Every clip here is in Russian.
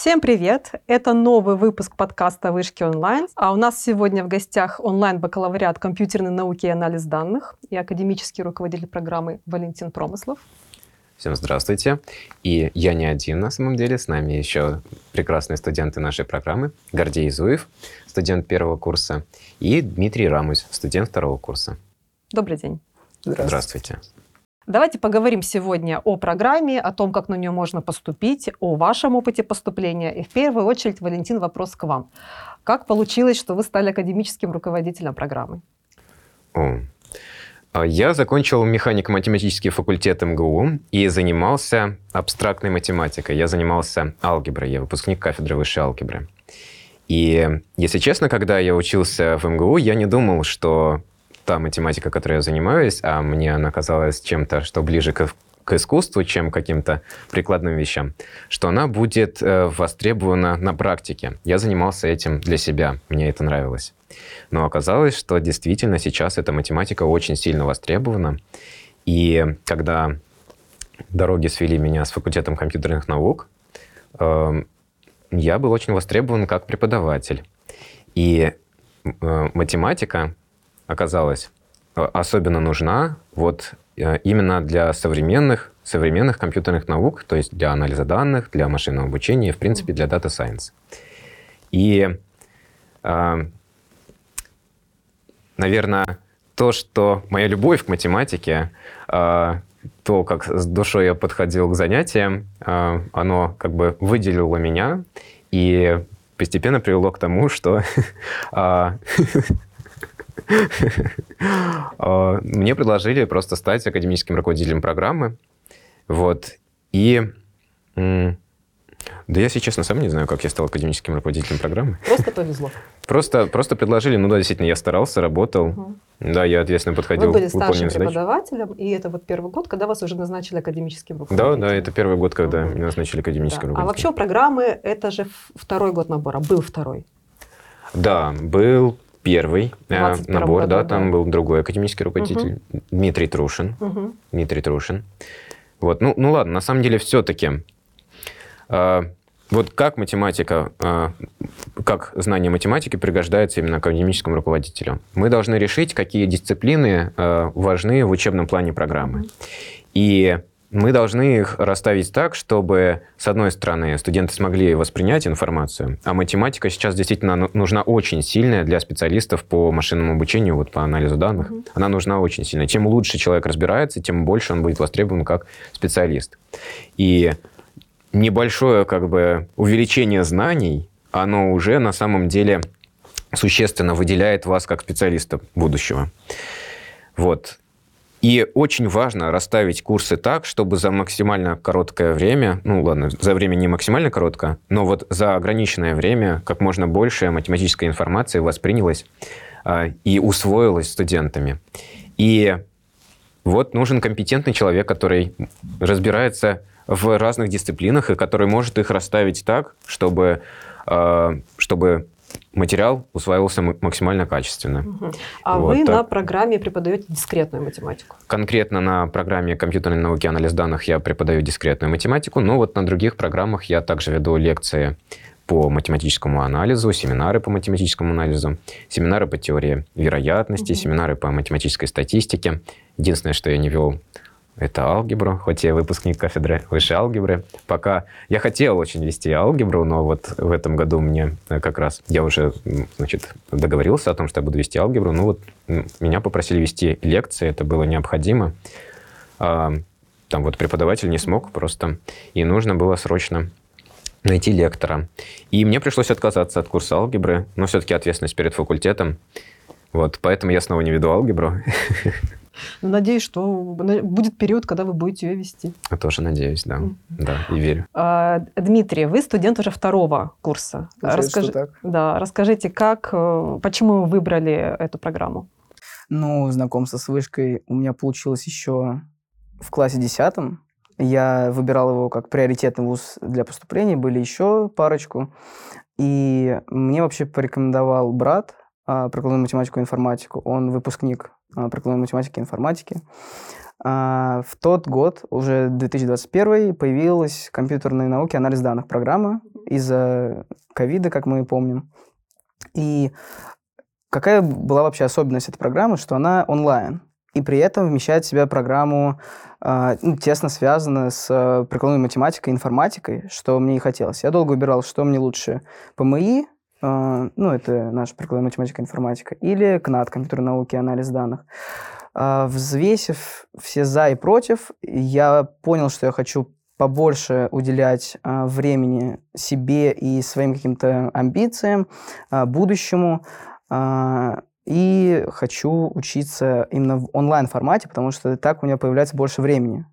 Всем привет! Это новый выпуск подкаста «Вышки онлайн». А у нас сегодня в гостях онлайн-бакалавриат компьютерной науки и анализ данных и академический руководитель программы Валентин Промыслов. Всем здравствуйте. И я не один на самом деле, с нами еще прекрасные студенты нашей программы. Гордей Изуев, студент первого курса, и Дмитрий Рамусь, студент второго курса. Добрый день. Здравствуйте. Здравствуйте. Давайте поговорим сегодня о программе, о том, как на нее можно поступить, о вашем опыте поступления. И в первую очередь, Валентин, вопрос к вам. Как получилось, что вы стали академическим руководителем программы? О, а я закончил механико-математический факультет МГУ и занимался абстрактной математикой. Я занимался алгеброй, я выпускник кафедры высшей алгебры. И, если честно, когда я учился в МГУ, я не думал, что та математика, которой я занимаюсь, а мне она казалась чем-то, что ближе к, к искусству, чем к каким-то прикладным вещам, что она будет э, востребована на практике. Я занимался этим для себя, мне это нравилось. Но оказалось, что действительно сейчас эта математика очень сильно востребована. И когда дороги свели меня с факультетом компьютерных наук, э, я был очень востребован как преподаватель. И э, математика оказалась э, особенно нужна вот э, именно для современных, современных компьютерных наук, то есть для анализа данных, для машинного обучения, в принципе, для Data Science. И наверное, то, что моя любовь к математике, то, как с душой я подходил к занятиям, оно как бы выделило меня и постепенно привело к тому, что мне предложили просто стать академическим руководителем программы. Вот. И да я, если честно, сам не знаю, как я стал академическим руководителем программы. Просто повезло. Просто, просто предложили, ну да, действительно, я старался, работал. Угу. Да, я ответственно подходил. Вы были старшим преподавателем, и это вот первый год, когда вас уже назначили академическим руководителем. Да, да, это первый год, когда угу. меня назначили академическим да. руководителем. А вообще программы, это же второй год набора, был второй. Да, был первый э, набор, году, да, там да. был другой академический руководитель, угу. Дмитрий Трушин. Угу. Дмитрий Трушин. Вот, ну, ну ладно, на самом деле все-таки э, вот как математика, а, как знание математики пригождается именно академическому руководителю? Мы должны решить, какие дисциплины а, важны в учебном плане программы. И мы должны их расставить так, чтобы, с одной стороны, студенты смогли воспринять информацию, а математика сейчас действительно ну, нужна очень сильная для специалистов по машинному обучению, вот по анализу данных. Mm-hmm. Она нужна очень сильно. Чем лучше человек разбирается, тем больше он будет востребован как специалист. И небольшое как бы увеличение знаний, оно уже на самом деле существенно выделяет вас как специалиста будущего. Вот. И очень важно расставить курсы так, чтобы за максимально короткое время, ну ладно, за время не максимально короткое, но вот за ограниченное время как можно больше математической информации воспринялась э, и усвоилась студентами. И вот нужен компетентный человек, который разбирается в разных дисциплинах и который может их расставить так, чтобы, э, чтобы материал усваивался максимально качественно. Угу. А вот вы на программе преподаете дискретную математику? Конкретно на программе компьютерной науки и анализ данных я преподаю дискретную математику, но вот на других программах я также веду лекции по математическому анализу, семинары по математическому анализу, семинары по теории вероятности, угу. семинары по математической статистике. Единственное, что я не вел это алгебру, хоть я выпускник кафедры высшей алгебры. Пока я хотел очень вести алгебру, но вот в этом году мне э, как раз, я уже, значит, договорился о том, что я буду вести алгебру, ну вот меня попросили вести лекции, это было необходимо. А, там вот преподаватель не смог просто, и нужно было срочно найти лектора. И мне пришлось отказаться от курса алгебры, но все-таки ответственность перед факультетом. Вот, поэтому я снова не веду алгебру. Надеюсь, что будет период, когда вы будете ее вести. Я тоже надеюсь, да. Да, и верю. А, Дмитрий, вы студент уже второго курса. Расскажи, так. Да, расскажите, как, э, почему вы выбрали эту программу? Ну, знакомство с вышкой у меня получилось еще в классе десятом. Я выбирал его как приоритетный вуз для поступления, были еще парочку. И мне вообще порекомендовал брат прикладную математику и информатику. Он выпускник а, прикладной математики и информатики. А, в тот год, уже 2021, появилась компьютерные науки, анализ данных программа, из-за ковида, как мы помним. И какая была вообще особенность этой программы, что она онлайн, и при этом вмещает в себя программу, ну, тесно связана с прикладной математикой, информатикой, что мне и хотелось. Я долго выбирал, что мне лучше, ПМИ, ну, это наша прикладная математика, информатика, или КНАТ, компьютерные науки, анализ данных. Э, взвесив все за и против, я понял, что я хочу побольше уделять э, времени себе и своим каким-то амбициям, будущему. И хочу учиться именно в онлайн-формате, потому что так у меня появляется больше времени.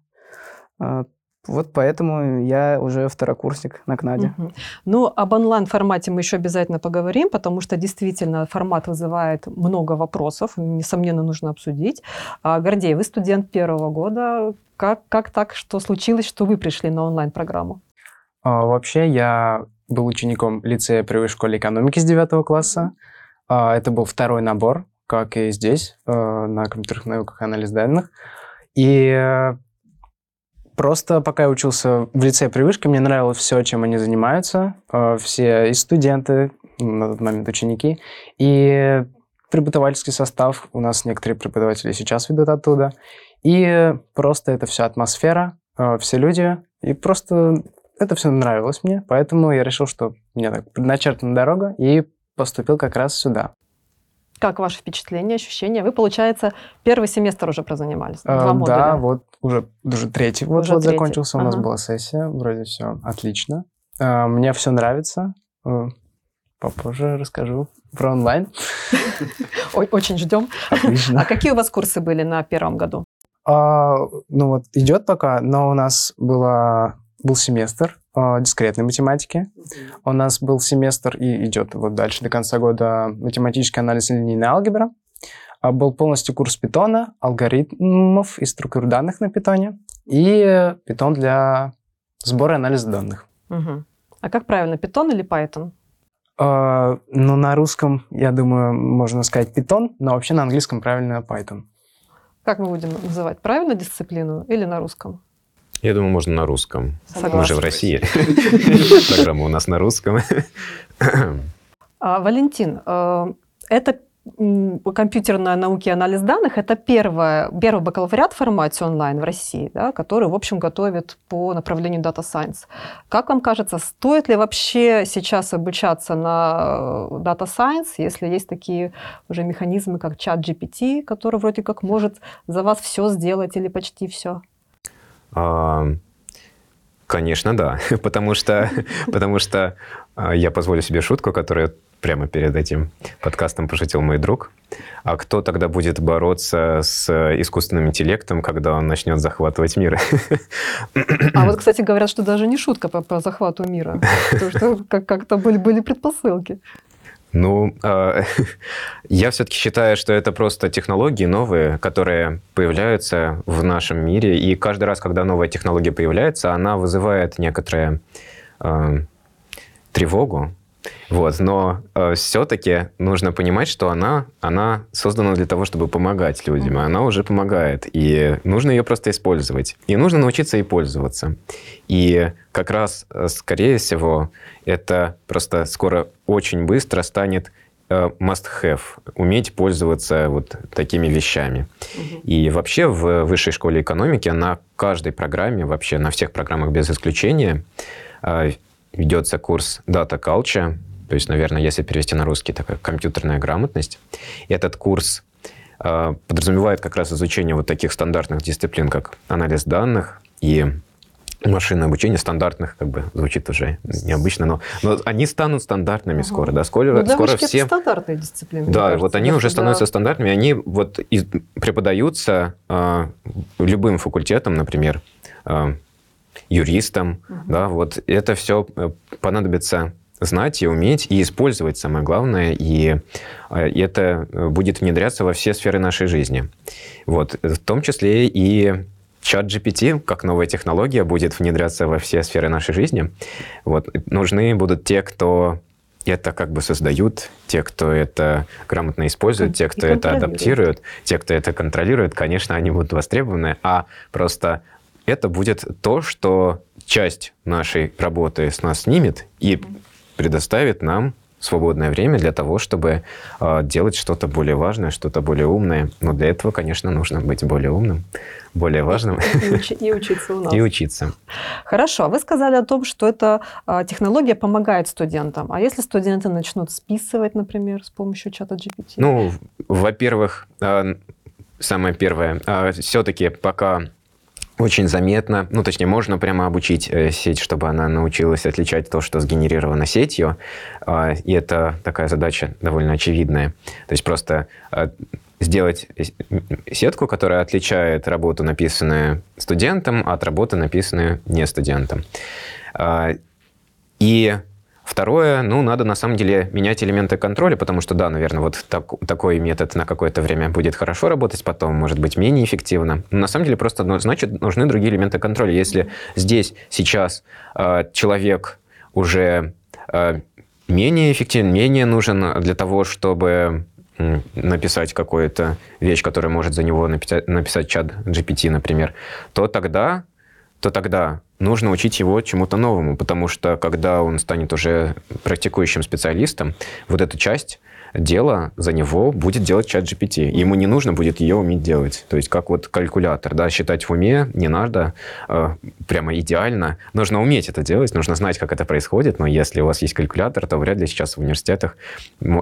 Вот поэтому я уже второкурсник на КНАДе. Угу. Ну, об онлайн-формате мы еще обязательно поговорим, потому что действительно формат вызывает много вопросов, несомненно, нужно обсудить. А, Гордей, вы студент первого года. Как, как так, что случилось, что вы пришли на онлайн-программу? А, вообще, я был учеником лицея при высшей школе экономики с 9 класса. А, это был второй набор, как и здесь, э, на компьютерных науках и анализ данных. И э, Просто пока я учился в лице привычка, мне нравилось все, чем они занимаются. Э, все и студенты, на тот момент ученики, и преподавательский состав. У нас некоторые преподаватели сейчас ведут оттуда. И просто это вся атмосфера, э, все люди. И просто это все нравилось мне. Поэтому я решил, что у меня так предначертана дорога, и поступил как раз сюда. Как ваши впечатления, ощущения? Вы, получается, первый семестр уже прозанимались, два а, модуля. Да, вот уже, уже третий вот, уже вот третий. закончился, у нас была сессия, вроде все отлично. А, мне все нравится. Э, попозже расскажу про онлайн. Очень ждем. Отлично. А какие у вас курсы были на первом году? А, ну вот идет пока, но у нас было, был семестр дискретной математики. У нас был семестр и идет вот дальше до конца года математический анализ и линейная алгебра. А был полностью курс питона, алгоритмов и структур данных на питоне и питон для сбора и анализа данных. Угу. А как правильно, питон или Python? Uh, ну, на русском, я думаю, можно сказать питон, но вообще на английском правильно Python. Как мы будем называть? Правильно дисциплину или на русском? Я думаю, можно на русском. Согласна. Мы же в России. Программа у нас на русском. А, Валентин, э, это компьютерная наука и анализ данных – это первое, первый бакалавриат в формате онлайн в России, да, который, в общем, готовит по направлению Data Science. Как вам кажется, стоит ли вообще сейчас обучаться на э, Data Science, если есть такие уже механизмы, как чат GPT, который вроде как может за вас все сделать или почти все? А, конечно, да. потому что, потому что а, я позволю себе шутку, которая прямо перед этим подкастом пошутил мой друг. А кто тогда будет бороться с искусственным интеллектом, когда он начнет захватывать мир? А вот, кстати, говорят, что даже не шутка по, по захвату мира, потому что как-то были, были предпосылки. Ну, э, я все-таки считаю, что это просто технологии новые, которые появляются в нашем мире. И каждый раз, когда новая технология появляется, она вызывает некоторую э, тревогу. Вот, но э, все-таки нужно понимать, что она, она создана для того, чтобы помогать людям. И она уже помогает. И нужно ее просто использовать. И нужно научиться ей пользоваться. И как раз, э, скорее всего, это просто скоро очень быстро станет э, must-have, уметь пользоваться вот такими вещами. Угу. И вообще в высшей школе экономики на каждой программе, вообще на всех программах без исключения, э, ведется курс Data Culture, то есть, наверное, если перевести на русский, такая компьютерная грамотность. Этот курс э, подразумевает как раз изучение вот таких стандартных дисциплин, как анализ данных и машинное обучение стандартных, как бы звучит уже необычно, но, но они станут стандартными ага. скоро, да, скоро, ну, скоро все... Это стандартные дисциплины. Да, кажется, вот они уже становятся да. стандартными, они вот и преподаются э, любым факультетом, например, э, юристам, угу. да, вот это все э, понадобится знать и уметь, и использовать, самое главное, и э, это будет внедряться во все сферы нашей жизни. Вот, в том числе и чат GPT, как новая технология, будет внедряться во все сферы нашей жизни. Вот, нужны будут те, кто это как бы создают, те, кто это грамотно использует, те, кто это адаптирует, те, кто это контролирует, конечно, они будут востребованы, а просто это будет то, что часть нашей работы с нас снимет и предоставит нам свободное время для того, чтобы э, делать что-то более важное, что-то более умное. Но для этого, конечно, нужно быть более умным, более важным. И, учи, и учиться у нас. И учиться. Хорошо. А вы сказали о том, что эта э, технология помогает студентам. А если студенты начнут списывать, например, с помощью чата GPT? Ну, во-первых, э, самое первое, все-таки пока очень заметно, ну, точнее, можно прямо обучить э, сеть, чтобы она научилась отличать то, что сгенерировано сетью, э, и это такая задача довольно очевидная. То есть просто э, сделать сетку, которая отличает работу, написанную студентом, от работы, написанную не студентом. Э, и Второе, ну, надо на самом деле менять элементы контроля, потому что, да, наверное, вот так, такой метод на какое-то время будет хорошо работать, потом может быть менее эффективно. Но на самом деле просто, ну, значит, нужны другие элементы контроля. Если здесь сейчас э, человек уже э, менее эффективен, менее нужен для того, чтобы написать какую-то вещь, которая может за него написать, написать чат GPT, например, то тогда, то тогда нужно учить его чему-то новому, потому что когда он станет уже практикующим специалистом, вот эту часть дела за него будет делать чат GPT. Ему не нужно будет ее уметь делать. То есть как вот калькулятор, да, считать в уме не надо э, прямо идеально. Нужно уметь это делать, нужно знать, как это происходит, но если у вас есть калькулятор, то вряд ли сейчас в университетах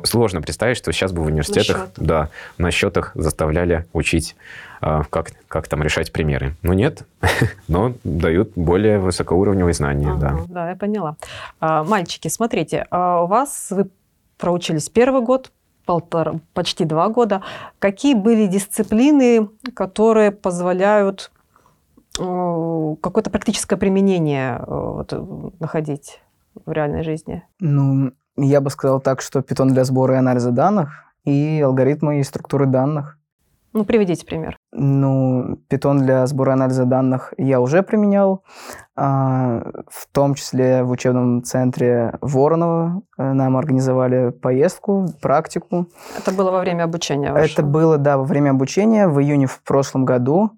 сложно представить, что сейчас бы в университетах, на счет. да, на счетах заставляли учить а, как, как там решать примеры. Ну нет, но дают более высокоуровневые знания, ага, да. Да, я поняла. А, мальчики, смотрите, а у вас вы проучились первый год, полтора, почти два года. Какие были дисциплины, которые позволяют э, какое-то практическое применение э, вот, находить в реальной жизни? Ну, я бы сказал так, что Python для сбора и анализа данных и алгоритмы и структуры данных. Ну, приведите пример. Ну, Python для сбора и анализа данных я уже применял, а, в том числе в учебном центре Воронова э, нам организовали поездку, практику. Это было во время обучения вашего? Это было, да, во время обучения в июне в прошлом году,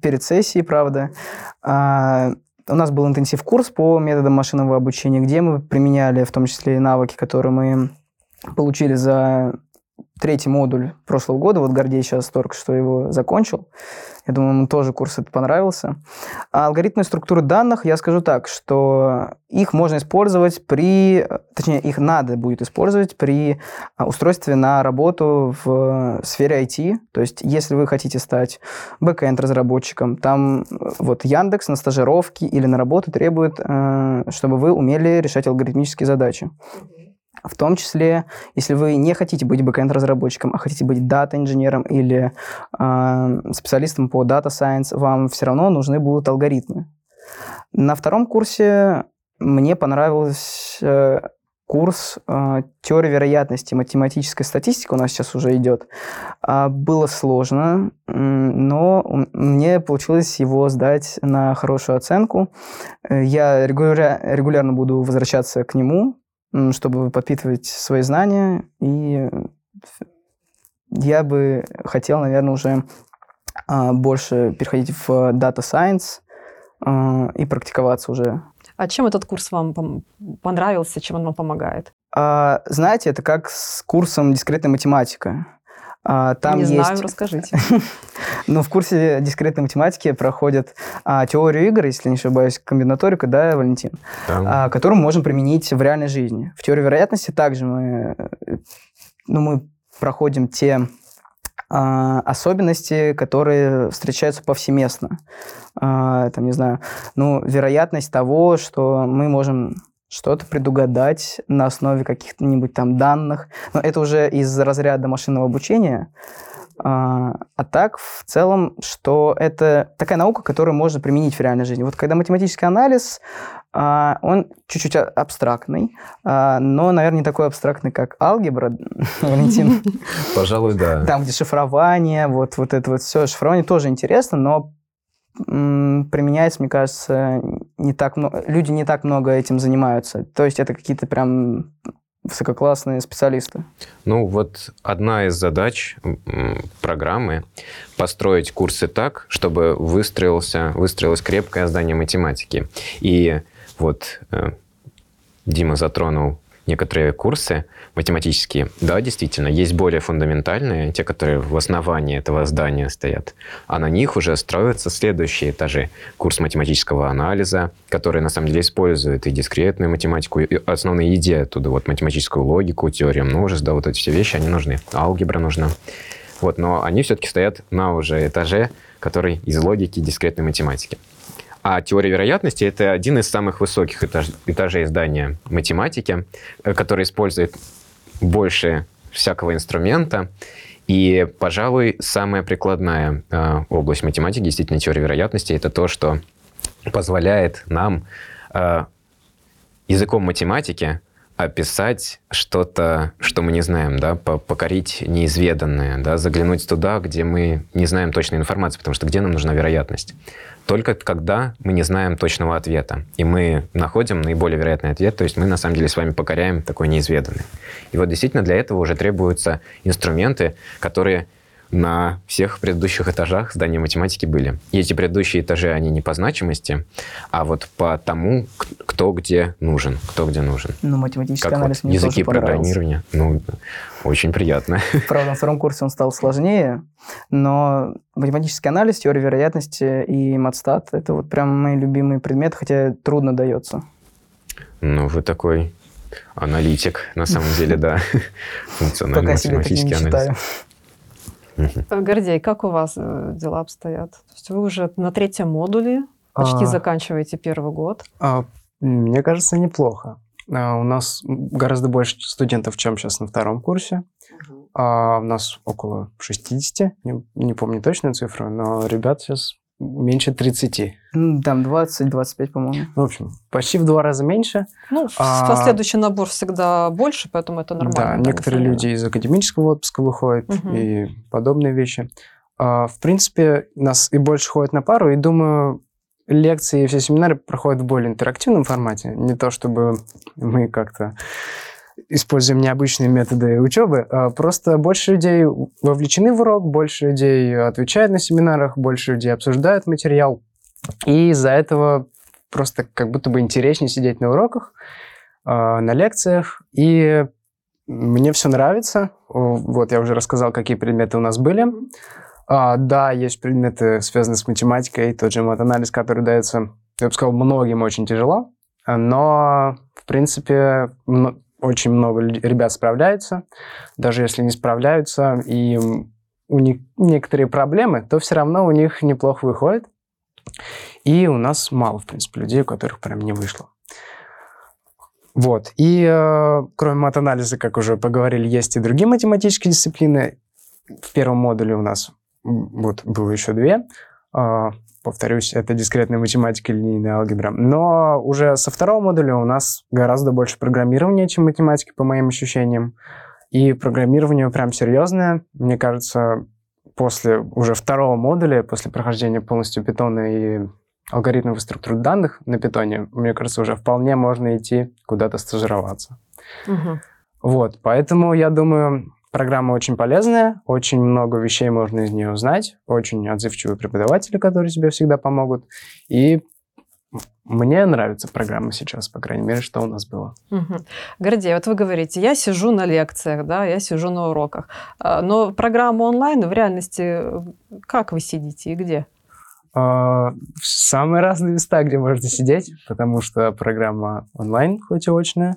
перед сессией, правда. А, у нас был интенсив-курс по методам машинного обучения, где мы применяли в том числе и навыки, которые мы получили за третий модуль прошлого года. Вот Гордей сейчас только что его закончил. Я думаю, ему тоже курс этот понравился. А алгоритмы структуры данных, я скажу так, что их можно использовать при, точнее, их надо будет использовать при а, устройстве на работу в сфере IT. То есть, если вы хотите стать бэкэнд разработчиком, там вот Яндекс на стажировке или на работу требует, э, чтобы вы умели решать алгоритмические задачи. В том числе, если вы не хотите быть бэкэнд-разработчиком, а хотите быть дата-инженером или э, специалистом по дата science, вам все равно нужны будут алгоритмы. На втором курсе мне понравился э, курс э, теории вероятности, математическая статистика у нас сейчас уже идет. Э, было сложно, но мне получилось его сдать на хорошую оценку. Э, я регуля- регулярно буду возвращаться к нему, чтобы подпитывать свои знания. И я бы хотел, наверное, уже а, больше переходить в Data Science а, и практиковаться уже. А чем этот курс вам понравился, чем он вам помогает? А, знаете, это как с курсом дискретная математика. А, там Не есть... знаю, расскажите. ну, в курсе дискретной математики проходят а, теорию игр, если не ошибаюсь, комбинаторика, да, Валентин, а, которую мы можем применить в реальной жизни. В теории вероятности также мы, ну, мы проходим те а, особенности, которые встречаются повсеместно. А, там, не знаю, ну, вероятность того, что мы можем что-то предугадать на основе каких-нибудь там данных. Но это уже из разряда машинного обучения. А, а так, в целом, что это такая наука, которую можно применить в реальной жизни. Вот когда математический анализ, а, он чуть-чуть абстрактный, а, но, наверное, не такой абстрактный, как алгебра, Валентин. Пожалуй, да. Там, где шифрование, вот, вот это вот все. Шифрование тоже интересно, но применяется, мне кажется, не так много, люди не так много этим занимаются. То есть это какие-то прям высококлассные специалисты. Ну вот одна из задач программы построить курсы так, чтобы выстроился, выстроилось крепкое здание математики. И вот э, Дима затронул некоторые курсы математические, да, действительно, есть более фундаментальные, те, которые в основании этого здания стоят, а на них уже строятся следующие этажи. Курс математического анализа, который на самом деле использует и дискретную математику, и основные идеи оттуда, вот математическую логику, теорию множеств, да, вот эти все вещи, они нужны. Алгебра нужна. Вот, но они все-таки стоят на уже этаже, который из логики дискретной математики. А теория вероятности — это один из самых высоких этаж, этажей здания математики, э, который использует больше всякого инструмента. И, пожалуй, самая прикладная э, область математики, действительно, теория вероятности, это то, что позволяет нам э, языком математики описать что-то, что мы не знаем, да, покорить неизведанное, да, заглянуть туда, где мы не знаем точной информации, потому что где нам нужна вероятность только когда мы не знаем точного ответа. И мы находим наиболее вероятный ответ, то есть мы на самом деле с вами покоряем такой неизведанный. И вот действительно для этого уже требуются инструменты, которые на всех предыдущих этажах здания математики были. И эти предыдущие этажи, они не по значимости, а вот по тому, кто где нужен, кто где нужен. Ну, математический как анализ вот мне языки тоже программирования. Ну, очень приятно. Правда, на втором курсе он стал сложнее, но математический анализ, теория вероятности и матстат – это вот прям мои любимые предметы, хотя трудно дается. Ну, вы такой аналитик, на самом деле, да. Функциональный математический анализ. Угу. Гордей, как у вас э, дела обстоят? То есть вы уже на третьем модуле, почти а... заканчиваете первый год. А, мне кажется, неплохо. А, у нас гораздо больше студентов, чем сейчас на втором курсе. Угу. А, у нас около 60, не, не помню точную цифру, но ребят сейчас меньше 30. Там 20-25, по-моему. В общем, почти в два раза меньше. Ну, а, последующий набор всегда больше, поэтому это нормально. Да, некоторые люди из академического отпуска выходят угу. и подобные вещи. А, в принципе, нас и больше ходят на пару, и думаю, лекции и все семинары проходят в более интерактивном формате. Не то, чтобы мы как-то используем необычные методы учебы, а просто больше людей вовлечены в урок, больше людей отвечают на семинарах, больше людей обсуждают материал. И из-за этого просто как будто бы интереснее сидеть на уроках, а, на лекциях. И мне все нравится. Вот я уже рассказал, какие предметы у нас были. А, да, есть предметы, связанные с математикой, тот же матанализ, который дается, я бы сказал, многим очень тяжело. Но, в принципе, очень много ребят справляются. Даже если не справляются, и у них некоторые проблемы, то все равно у них неплохо выходит. И у нас мало, в принципе, людей, у которых прям не вышло. Вот. И э, кроме матанализа, как уже поговорили, есть и другие математические дисциплины. В первом модуле у нас вот было еще две. Э, повторюсь, это дискретная математика и линейная алгебра. Но уже со второго модуля у нас гораздо больше программирования, чем математики, по моим ощущениям. И программирование прям серьезное. Мне кажется, после уже второго модуля, после прохождения полностью питона и алгоритмов структур данных на питоне, мне кажется, уже вполне можно идти куда-то стажироваться. Угу. Вот, поэтому я думаю, Программа очень полезная, очень много вещей можно из нее узнать, очень отзывчивые преподаватели, которые тебе всегда помогут. И мне нравится программа сейчас, по крайней мере, что у нас было. Угу. Гордей, вот вы говорите, я сижу на лекциях, да, я сижу на уроках. А, но программа онлайн в реальности как вы сидите и где? А, в самые разные места, где можно сидеть, потому что программа онлайн, хоть и очная.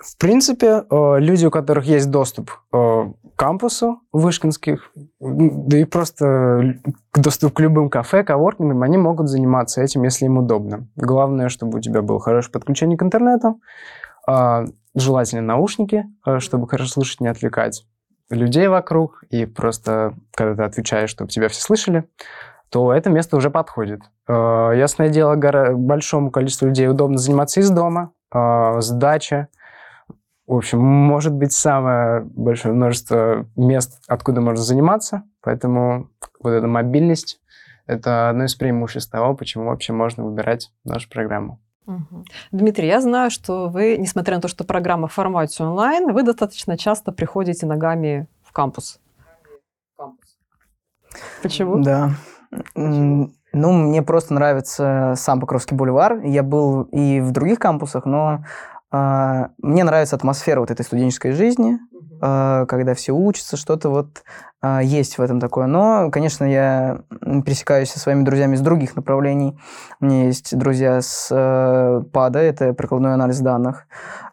В принципе, э, люди, у которых есть доступ э, к кампусу вышкинских, да и просто доступ к любым кафе, коворкингам, они могут заниматься этим, если им удобно. Главное, чтобы у тебя было хорошее подключение к интернету, а, желательно наушники, э, чтобы хорошо слышать, не отвлекать людей вокруг, и просто, когда ты отвечаешь, чтобы тебя все слышали, то это место уже подходит. Ясное дело, большому количеству людей удобно заниматься из дома, с дачи, в общем, может быть самое большое множество мест, откуда можно заниматься, поэтому вот эта мобильность – это одно из преимуществ того, почему вообще можно выбирать нашу программу. Угу. Дмитрий, я знаю, что вы, несмотря на то, что программа в формате онлайн, вы достаточно часто приходите ногами в кампус. Почему? Да. Почему? Ну, мне просто нравится сам Покровский бульвар. Я был и в других кампусах, но мне нравится атмосфера вот этой студенческой жизни, э, когда все учатся, что-то вот э, есть в этом такое. Но, конечно, я пересекаюсь со своими друзьями из других направлений. У меня есть друзья с э, ПАДа, это прикладной анализ данных,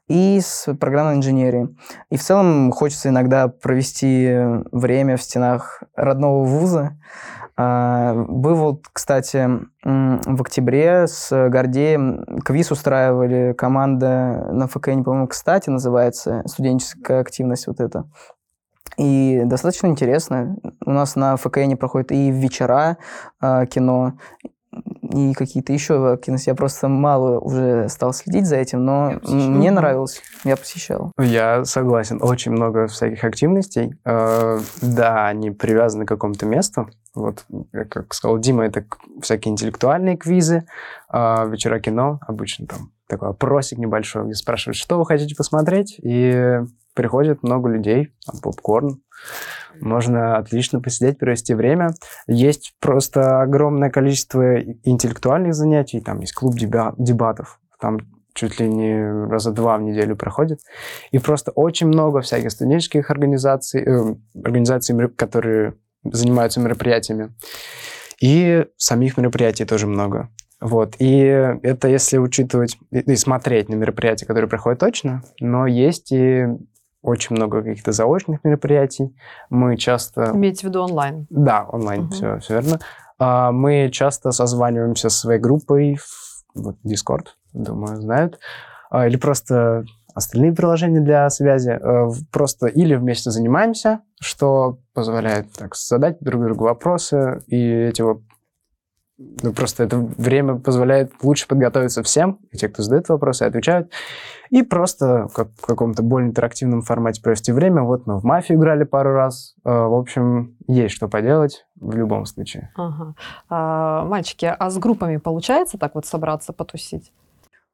и с программной инженерии. И в целом хочется иногда провести время в стенах родного вуза, а, был вот, кстати, в октябре с Гордеем квиз устраивали команда на ФКН, по-моему, кстати, называется, студенческая активность вот эта. И достаточно интересно. У нас на ФКН проходит и вечера э, кино, и какие-то еще активности. Я просто мало уже стал следить за этим, но мне нравилось, я посещал. Я согласен. Очень много всяких активностей. Э, да, они привязаны к какому-то месту, вот, как сказал Дима, это всякие интеллектуальные квизы, а вечера кино, обычно там такой опросик небольшой, где спрашивают, что вы хотите посмотреть, и приходит много людей, там, попкорн, можно отлично посидеть, провести время. Есть просто огромное количество интеллектуальных занятий, там есть клуб дебатов, там чуть ли не раза два в неделю проходит. И просто очень много всяких студенческих организаций, э, организаций, которые занимаются мероприятиями. И самих мероприятий тоже много. Вот. И это если учитывать и смотреть на мероприятия, которые проходят точно, но есть и очень много каких-то заочных мероприятий. Мы часто... Имеете в виду онлайн? Да, онлайн, угу. все, все верно. А, мы часто созваниваемся со своей группой в вот, Discord, думаю, знают. А, или просто остальные приложения для связи. Э, просто или вместе занимаемся, что позволяет так, задать друг другу вопросы, и эти ну, просто это время позволяет лучше подготовиться всем, и те, кто задает вопросы, отвечают, и просто как, в каком-то более интерактивном формате провести время. Вот мы в «Мафию» играли пару раз. Э, в общем, есть что поделать в любом случае. Ага. А, мальчики, а с группами получается так вот собраться, потусить?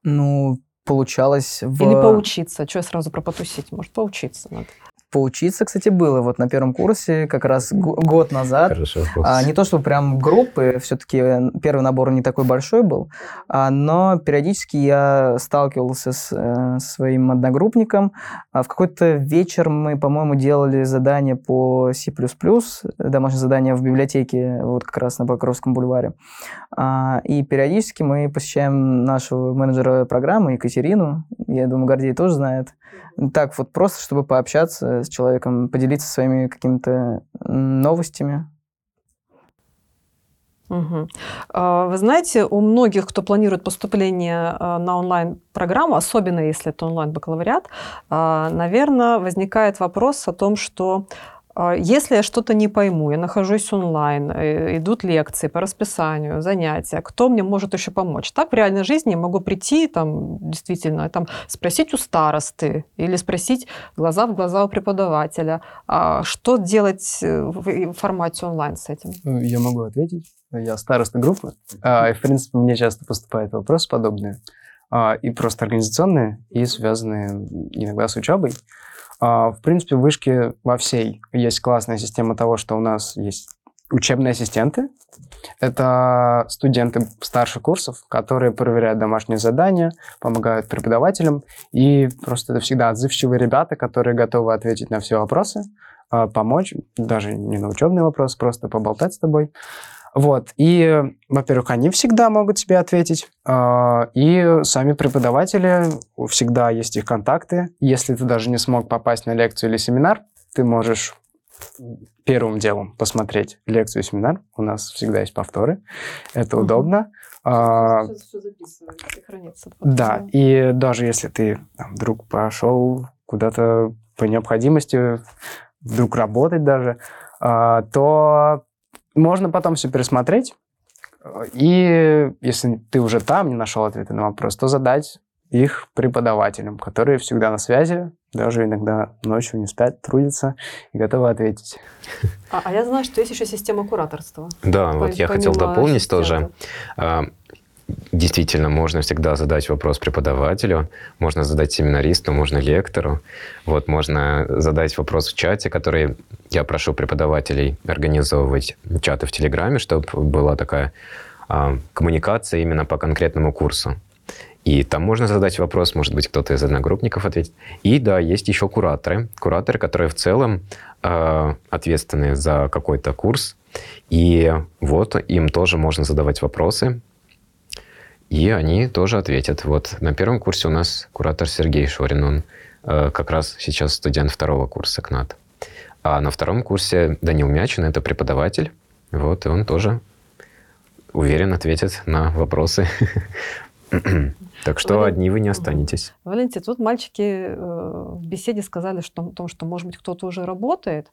Ну, получалось в... Или поучиться. Что я сразу про потусить? Может, поучиться надо. Поучиться, кстати, было вот на первом курсе как раз год назад. Хорошо. А, не то, чтобы прям группы, все-таки первый набор не такой большой был, а, но периодически я сталкивался с э, своим одногруппником. А в какой-то вечер мы, по-моему, делали задание по C++, домашнее задание в библиотеке, вот как раз на Покровском бульваре. А, и периодически мы посещаем нашего менеджера программы Екатерину, я думаю, Гордей тоже знает. Так вот, просто чтобы пообщаться с человеком, поделиться своими какими-то новостями. Угу. Вы знаете, у многих, кто планирует поступление а, на онлайн-программу, особенно если это онлайн-бакалавриат, наверное, возникает вопрос о том, что если я что-то не пойму, я нахожусь онлайн, э, идут лекции по расписанию, занятия, кто мне может еще помочь? Так в реальной жизни я могу прийти, там, действительно, там, спросить у старосты или спросить глаза в глаза у преподавателя. А что делать э, в формате онлайн с этим? Ну, я могу ответить. Я староста группы. А, и, в принципе, мне часто поступают вопросы подобные. А, и просто организационные, и связанные иногда с учебой. А, в принципе, в вышке во всей есть классная система того, что у нас есть учебные ассистенты. Это студенты старших курсов, которые проверяют домашние задания, помогают преподавателям. И просто это всегда отзывчивые ребята, которые готовы ответить на все вопросы, а, помочь, даже не на учебный вопрос, просто поболтать с тобой. Вот. И, во-первых, они всегда могут тебе ответить, а, и сами преподаватели, всегда есть их контакты. Если ты даже не смог попасть на лекцию или семинар, ты можешь первым делом посмотреть лекцию семинар. У нас всегда есть повторы. Это угу. удобно. А, все хранится. Да, и даже если ты там, вдруг пошел куда-то по необходимости, вдруг работать даже, а, то можно потом все пересмотреть, и если ты уже там не нашел ответы на вопрос, то задать их преподавателям, которые всегда на связи, даже иногда ночью не спят, трудятся и готовы ответить. А, а я знаю, что есть еще система кураторства. Да, по, вот я хотел дополнить тоже. А, действительно можно всегда задать вопрос преподавателю, можно задать семинаристу, можно лектору. Вот можно задать вопрос в чате, который я прошу преподавателей организовывать чаты в Телеграме, чтобы была такая а, коммуникация именно по конкретному курсу. И там можно задать вопрос, может быть, кто-то из одногруппников ответит. И да, есть еще кураторы. Кураторы, которые в целом э, ответственны за какой-то курс. И вот им тоже можно задавать вопросы, и они тоже ответят. Вот на первом курсе у нас куратор Сергей Шорин, он э, как раз сейчас студент второго курса КНАТ. А на втором курсе Данил Мячин, это преподаватель, вот, и он тоже уверен ответит на вопросы. Так что Вален... одни вы не останетесь. Валентин, тут мальчики э, в беседе сказали что, о том, что, может быть, кто-то уже работает.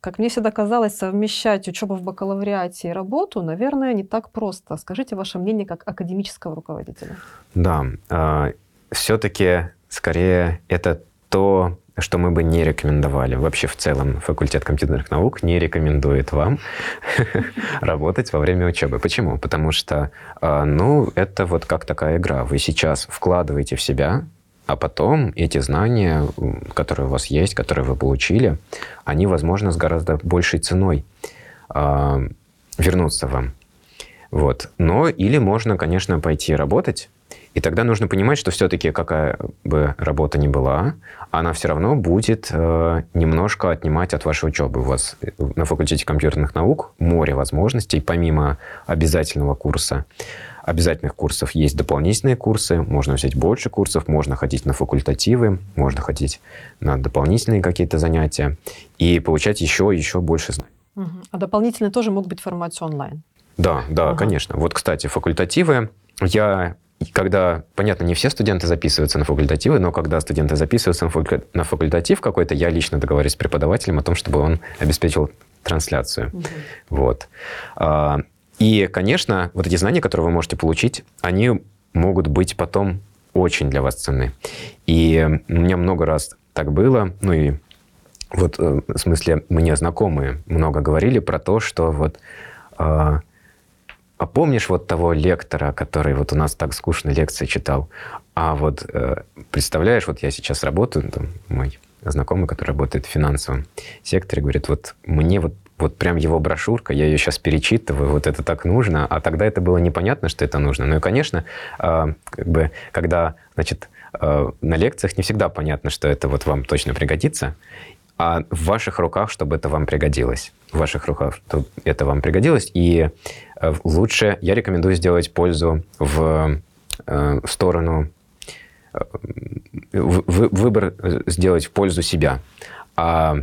Как мне всегда казалось, совмещать учебу в бакалавриате и работу, наверное, не так просто. Скажите ваше мнение как академического руководителя. Да, э, все-таки скорее это то, что мы бы не рекомендовали. Вообще в целом факультет компьютерных наук не рекомендует вам работать во время учебы. Почему? Потому что, а, ну, это вот как такая игра. Вы сейчас вкладываете в себя, а потом эти знания, которые у вас есть, которые вы получили, они, возможно, с гораздо большей ценой э, вернутся вам. Вот. Но или можно, конечно, пойти работать, и тогда нужно понимать, что все-таки какая бы работа ни была, она все равно будет э, немножко отнимать от вашей учебы. У вас э, на факультете компьютерных наук море возможностей, помимо обязательного курса. Обязательных курсов есть дополнительные курсы, можно взять больше курсов, можно ходить на факультативы, можно ходить на дополнительные какие-то занятия и получать еще еще больше знаний. А дополнительные тоже могут быть в формате онлайн? Да, да, ага. конечно. Вот, кстати, факультативы я когда, понятно, не все студенты записываются на факультативы, но когда студенты записываются на факультатив какой-то, я лично договариваюсь с преподавателем о том, чтобы он обеспечил трансляцию. Угу. Вот. А, и, конечно, вот эти знания, которые вы можете получить, они могут быть потом очень для вас ценны. И у меня много раз так было, ну и вот э, в смысле мне знакомые много говорили про то, что вот а, помнишь вот того лектора, который вот у нас так скучно лекции читал? А вот э, представляешь, вот я сейчас работаю, там, мой знакомый, который работает в финансовом секторе, говорит, вот мне вот вот прям его брошюрка, я ее сейчас перечитываю, вот это так нужно, а тогда это было непонятно, что это нужно. Ну и, конечно, э, как бы, когда, значит, э, на лекциях не всегда понятно, что это вот вам точно пригодится, а в ваших руках, чтобы это вам пригодилось. В ваших руках, чтобы это вам пригодилось. И лучше я рекомендую сделать пользу в, э, в сторону э, выбор сделать в пользу себя, а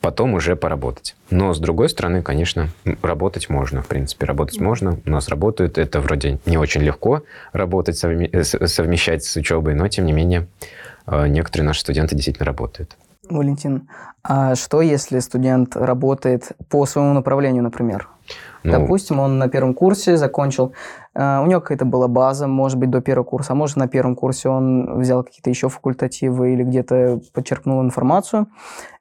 потом уже поработать. Но, с другой стороны, конечно, работать можно, в принципе, работать можно. У нас работают, это вроде не очень легко работать, совмещать с учебой, но, тем не менее, некоторые наши студенты действительно работают. Валентин, а что если студент работает по своему направлению, например? Ну, Допустим, он на первом курсе закончил, э, у него какая-то была база, может быть, до первого курса, а может, на первом курсе он взял какие-то еще факультативы или где-то подчеркнул информацию,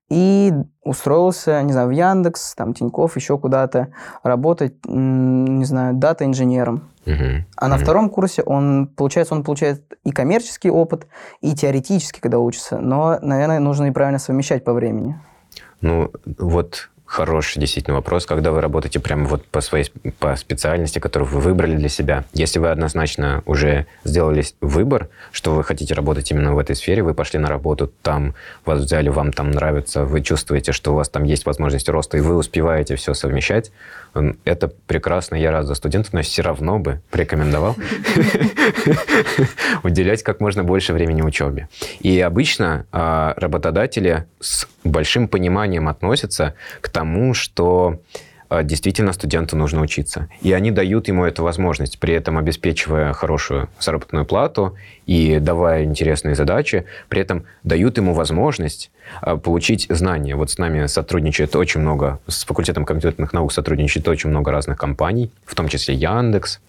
и устроился, не знаю, в Яндекс, там, Тиньков, еще куда-то работать, не знаю, дата-инженером. Угу. А на угу. втором курсе он, получается, он получает и коммерческий опыт, и теоретический, когда учится. Но, наверное, нужно и правильно совмещать по времени. Ну, вот хороший действительно вопрос, когда вы работаете прямо вот по своей по специальности, которую вы выбрали для себя. Если вы однозначно уже сделали выбор, что вы хотите работать именно в этой сфере, вы пошли на работу там, вас взяли, вам там нравится, вы чувствуете, что у вас там есть возможность роста, и вы успеваете все совмещать, это прекрасно, я рад за студентов, но все равно бы рекомендовал уделять как можно больше времени учебе. И обычно а, работодатели с большим пониманием относятся к тому, что действительно студенту нужно учиться. И они дают ему эту возможность, при этом обеспечивая хорошую заработную плату и давая интересные задачи, при этом дают ему возможность а, получить знания. Вот с нами сотрудничает очень много, с факультетом компьютерных наук сотрудничает очень много разных компаний, в том числе Яндекс,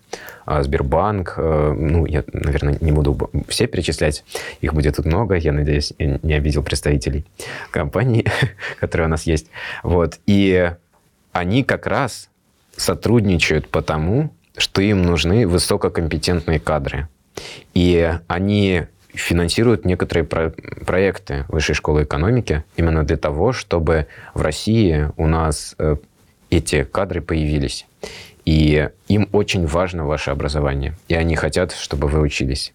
а, Сбербанк. Ну, я, наверное, не буду все перечислять, их будет тут много, я надеюсь, не обидел представителей компаний, которые у нас есть. Вот. И они как раз сотрудничают потому, что им нужны высококомпетентные кадры. И они финансируют некоторые про проекты Высшей школы экономики именно для того, чтобы в России у нас э, эти кадры появились. И им очень важно ваше образование. И они хотят, чтобы вы учились.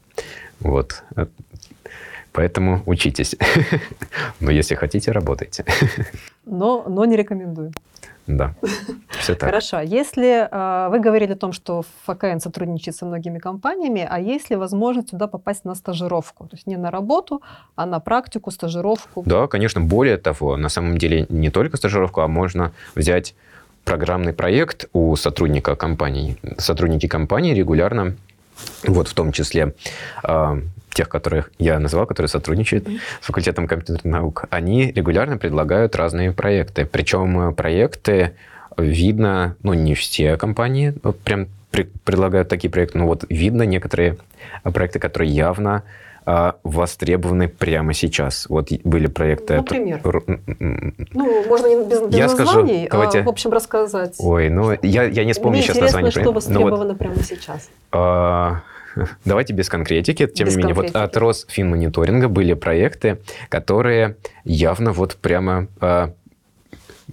Вот. Поэтому учитесь. Но если хотите, работайте. Но, но не рекомендую. Да, все так. Хорошо. А если э, вы говорили о том, что ФКН сотрудничает со многими компаниями, а есть ли возможность туда попасть на стажировку? То есть не на работу, а на практику, стажировку? Да, конечно. Более того, на самом деле не только стажировку, а можно взять программный проект у сотрудника компании. Сотрудники компании регулярно, вот в том числе э, тех, которых я назвал, которые сотрудничают mm-hmm. с факультетом компьютерных наук, они регулярно предлагают разные проекты. Причем проекты видно, ну, не все компании прям предлагают такие проекты, но вот видно некоторые проекты, которые явно а, востребованы прямо сейчас. Вот были проекты... Например? Ну, можно не без, без я названий, скажу, давайте... а в общем рассказать. Ой, ну я, я не вспомню Мне сейчас название. что востребовано вот, прямо сейчас. А, давайте без конкретики. Тем без не менее, конкретики. вот от Росфинмониторинга были проекты, которые явно вот прямо а,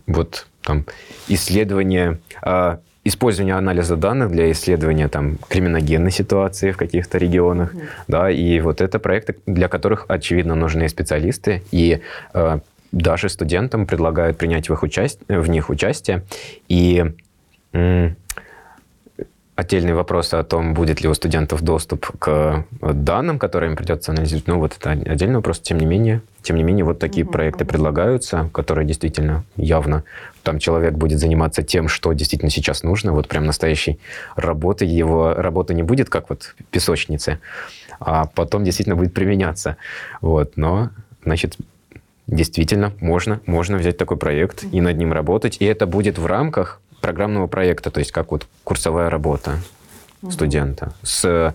вот там исследование а, использование анализа данных для исследования там, криминогенной ситуации в каких-то регионах. Mm-hmm. Да, и вот это проекты, для которых, очевидно, нужны специалисты. И э, даже студентам предлагают принять в, их участь... в них участие. И м- отдельные вопросы о том, будет ли у студентов доступ к данным, которые им придется анализировать. Ну, вот это отдельный вопрос. Тем не менее, тем не менее, вот такие mm-hmm. проекты предлагаются, которые действительно явно там человек будет заниматься тем, что действительно сейчас нужно, вот прям настоящей работы. Его работа не будет как вот в песочнице, а потом действительно будет применяться. Вот, но, значит, действительно можно, можно взять такой проект и над ним работать, и это будет в рамках программного проекта, то есть как вот курсовая работа студента с э,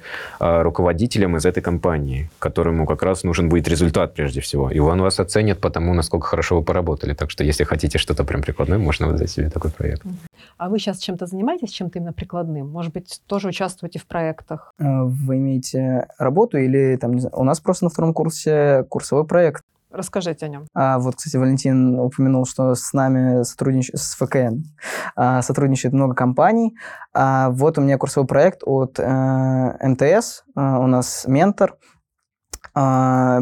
руководителем из этой компании, которому как раз нужен будет результат прежде всего. И он вас оценит по тому, насколько хорошо вы поработали. Так что если хотите что-то прям прикладное, можно взять себе такой проект. А вы сейчас чем-то занимаетесь, чем-то именно прикладным? Может быть, тоже участвуете в проектах? Э, вы имеете работу или там, не знаю, у нас просто на втором курсе курсовой проект. Расскажите о нем. А, вот, кстати, Валентин упомянул, что с нами сотрудничает, с ФКН а, сотрудничает много компаний. А, вот у меня курсовой проект от а, МТС, а, у нас ментор. А,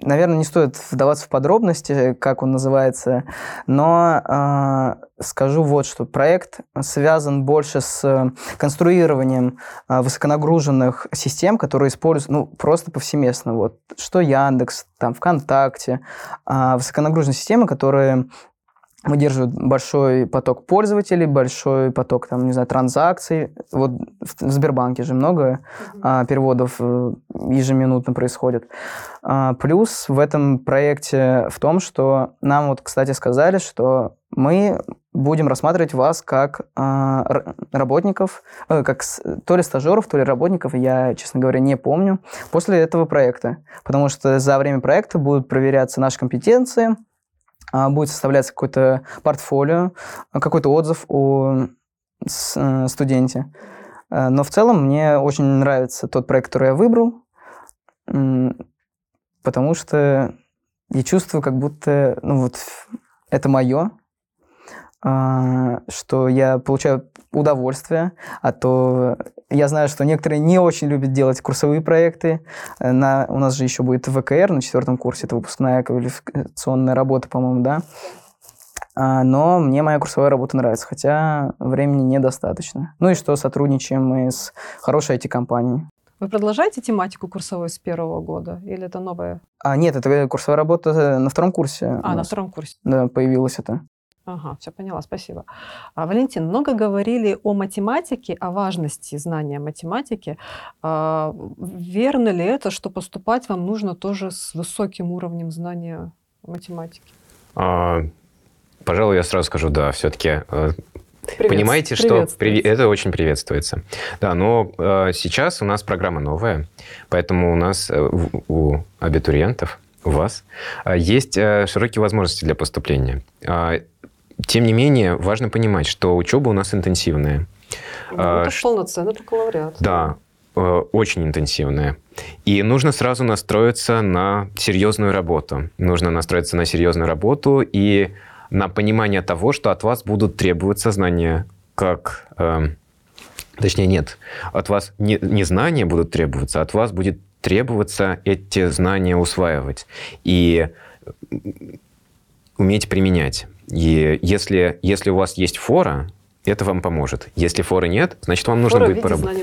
наверное, не стоит вдаваться в подробности, как он называется, но э, скажу вот что. Проект связан больше с конструированием э, высоконагруженных систем, которые используют ну, просто повсеместно. Вот, что Яндекс, там, ВКонтакте, э, высоконагруженные системы, которые выдерживают большой поток пользователей, большой поток, там, не знаю, транзакций. Вот в Сбербанке же много mm-hmm. а, переводов э, ежеминутно происходит. А, плюс в этом проекте в том, что нам вот, кстати, сказали, что мы будем рассматривать вас как а, работников, э, как с, то ли стажеров, то ли работников, я, честно говоря, не помню, после этого проекта. Потому что за время проекта будут проверяться наши компетенции, будет составляться какое-то портфолио, какой-то отзыв о э, студенте. Э, но в целом мне очень нравится тот проект, который я выбрал, потому что я чувствую, как будто ну вот, это мое, а, что я получаю удовольствие, а то я знаю, что некоторые не очень любят делать курсовые проекты. На, у нас же еще будет ВКР на четвертом курсе, это выпускная квалификационная работа, по-моему, да. А, но мне моя курсовая работа нравится, хотя времени недостаточно. Ну и что, сотрудничаем мы с хорошей IT-компанией. Вы продолжаете тематику курсовой с первого года? Или это новая? А, нет, это курсовая работа на втором курсе. А, на втором курсе. Да, появилась это. Ага, все поняла, спасибо. А, Валентин, много говорили о математике, о важности знания математики. А, верно ли это, что поступать вам нужно тоже с высоким уровнем знания математики? А, пожалуй, я сразу скажу, да, все-таки э, Понимаете, что это очень приветствуется. Да, но э, сейчас у нас программа новая, поэтому у нас э, у абитуриентов, у вас, э, есть э, широкие возможности для поступления. Тем не менее, важно понимать, что учеба у нас интенсивная. Ну, это а, полноценный бакалавриат. Да, э, очень интенсивная. И нужно сразу настроиться на серьезную работу. Нужно настроиться на серьезную работу и на понимание того, что от вас будут требоваться знания как... Э, точнее, нет. От вас не, не знания будут требоваться, от вас будет требоваться эти знания усваивать. И уметь применять. И если, если у вас есть фора, это вам поможет. Если форы нет, значит, вам нужно Фора будет поработать.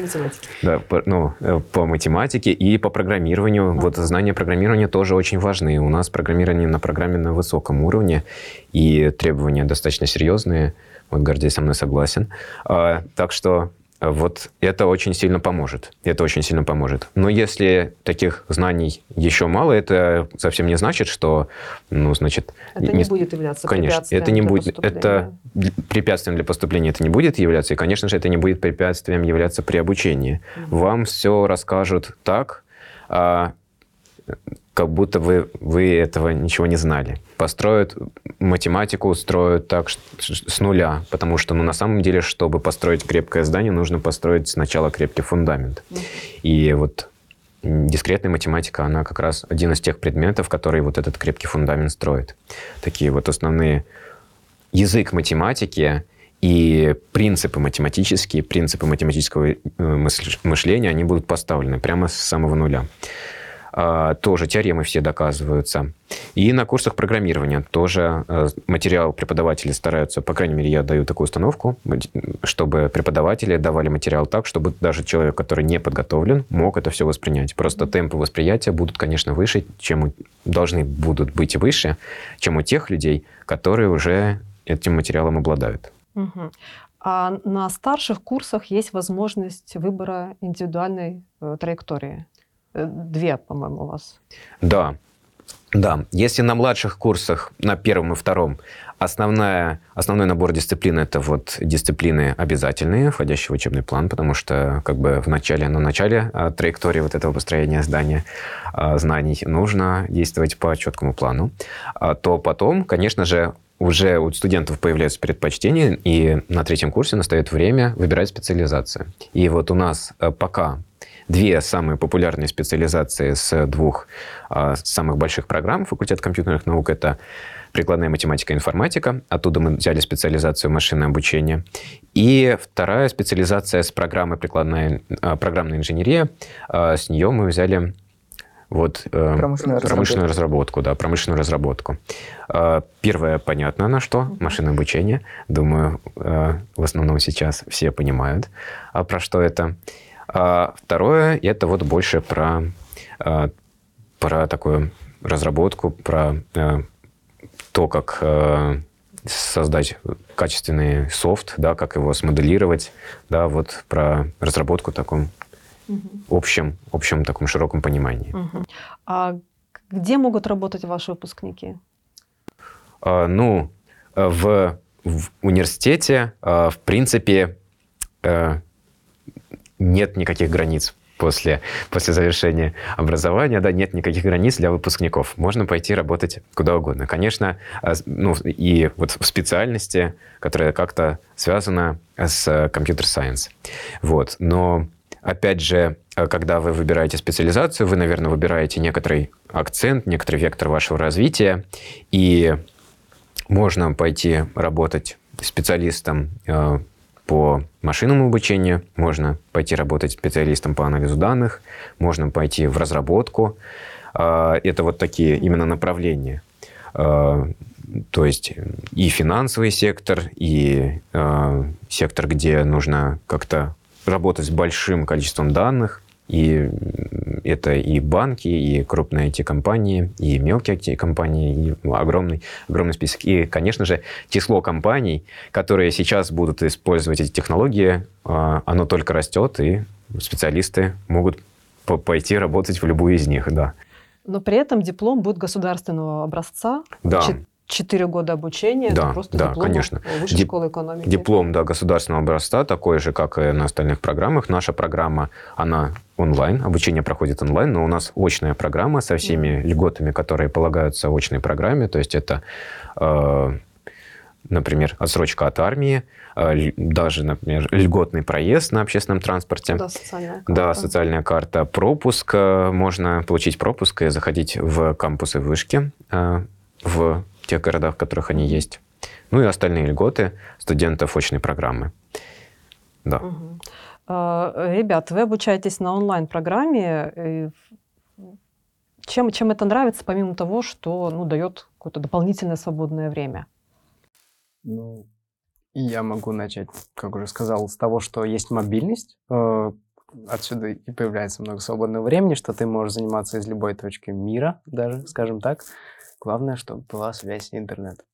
Да, по, ну, э, по математике и по программированию. А. Вот знания программирования тоже очень важны. У нас программирование на программе на высоком уровне, и требования достаточно серьезные. Вот Гордей со мной согласен. А, так что вот это очень сильно поможет. Это очень сильно поможет. Но если таких знаний еще мало, это совсем не значит, что, ну, значит... Это не, не будет являться конечно, препятствием это не для будет, Это препятствием для поступления это не будет являться, и, конечно же, это не будет препятствием являться при обучении. Mm-hmm. Вам все расскажут так, а, как будто вы, вы этого ничего не знали. Построят математику, строят так с нуля, потому что ну, на самом деле, чтобы построить крепкое здание, нужно построить сначала крепкий фундамент. И вот дискретная математика, она как раз один из тех предметов, которые вот этот крепкий фундамент строит. Такие вот основные язык математики и принципы математические, принципы математического э, мышления, они будут поставлены прямо с самого нуля. А, тоже теоремы все доказываются. И на курсах программирования тоже э, материал преподаватели стараются, по крайней мере, я даю такую установку, чтобы преподаватели давали материал так, чтобы даже человек, который не подготовлен, мог это все воспринять. Просто темпы восприятия будут, конечно, выше, чем у, должны будут быть выше, чем у тех людей, которые уже этим материалом обладают. Угу. А на старших курсах есть возможность выбора индивидуальной э, траектории. Две, по-моему, у вас. Да, да. Если на младших курсах, на первом и втором, основная, основной набор дисциплин – это вот дисциплины обязательные, входящие в учебный план, потому что как бы в начале, на начале а, траектории вот этого построения здания а, знаний нужно действовать по четкому плану, а, то потом, конечно же, уже у студентов появляются предпочтения, и на третьем курсе настает время выбирать специализацию. И вот у нас э, пока две самые популярные специализации с двух а, самых больших программ факультета компьютерных наук. Это прикладная математика и информатика. Оттуда мы взяли специализацию машинное обучение. И вторая специализация с программой прикладная, а, программная инженерия. А, с нее мы взяли вот, э, промышленную, промышленную разработку. да, промышленную разработку. Э, первое, понятно на что, машинное обучение. Думаю, э, в основном сейчас все понимают, а про что это. А второе, это вот больше про, а, про такую разработку, про а, то, как а, создать качественный софт, да, как его смоделировать, да, вот про разработку в таком угу. общем, общем таком широком понимании. Угу. А где могут работать ваши выпускники? А, ну, в, в университете, в принципе, нет никаких границ после, после завершения образования, да, нет никаких границ для выпускников. Можно пойти работать куда угодно. Конечно, а, ну, и вот в специальности, которая как-то связана с компьютер-сайенс. Вот. Но, опять же, когда вы выбираете специализацию, вы, наверное, выбираете некоторый акцент, некоторый вектор вашего развития, и можно пойти работать специалистом э, по машинному обучению, можно пойти работать специалистом по анализу данных, можно пойти в разработку. А, это вот такие именно направления. А, то есть и финансовый сектор, и а, сектор, где нужно как-то работать с большим количеством данных, и это и банки, и крупные IT-компании, и мелкие IT-компании, и огромный, огромный список. И, конечно же, число компаний, которые сейчас будут использовать эти технологии, а, оно только растет, и специалисты могут пойти работать в любую из них, да. Но при этом диплом будет государственного образца. Да. Четыре года обучения, да, это просто да, диплом конечно. Высшей Дип, школы экономики. Диплом да, государственного образца, такой же, как и на остальных программах. Наша программа, она онлайн, обучение проходит онлайн, но у нас очная программа со всеми льготами, которые полагаются очной программе. То есть это э, например, отсрочка от армии, э, даже, например, льготный проезд на общественном транспорте. Да, социальная карта. Да, социальная карта. Пропуск. Можно получить пропуск и заходить в кампусы вышки э, в тех городах, в которых они есть. Ну и остальные льготы студентов очной программы. Да. Угу. Ребят, вы обучаетесь на онлайн-программе. Чем, чем это нравится, помимо того, что ну, дает какое-то дополнительное свободное время? Ну, я могу начать, как уже сказал, с того, что есть мобильность. Э, отсюда и появляется много свободного времени, что ты можешь заниматься из любой точки мира, даже, скажем так. Главное, чтобы была связь интернет.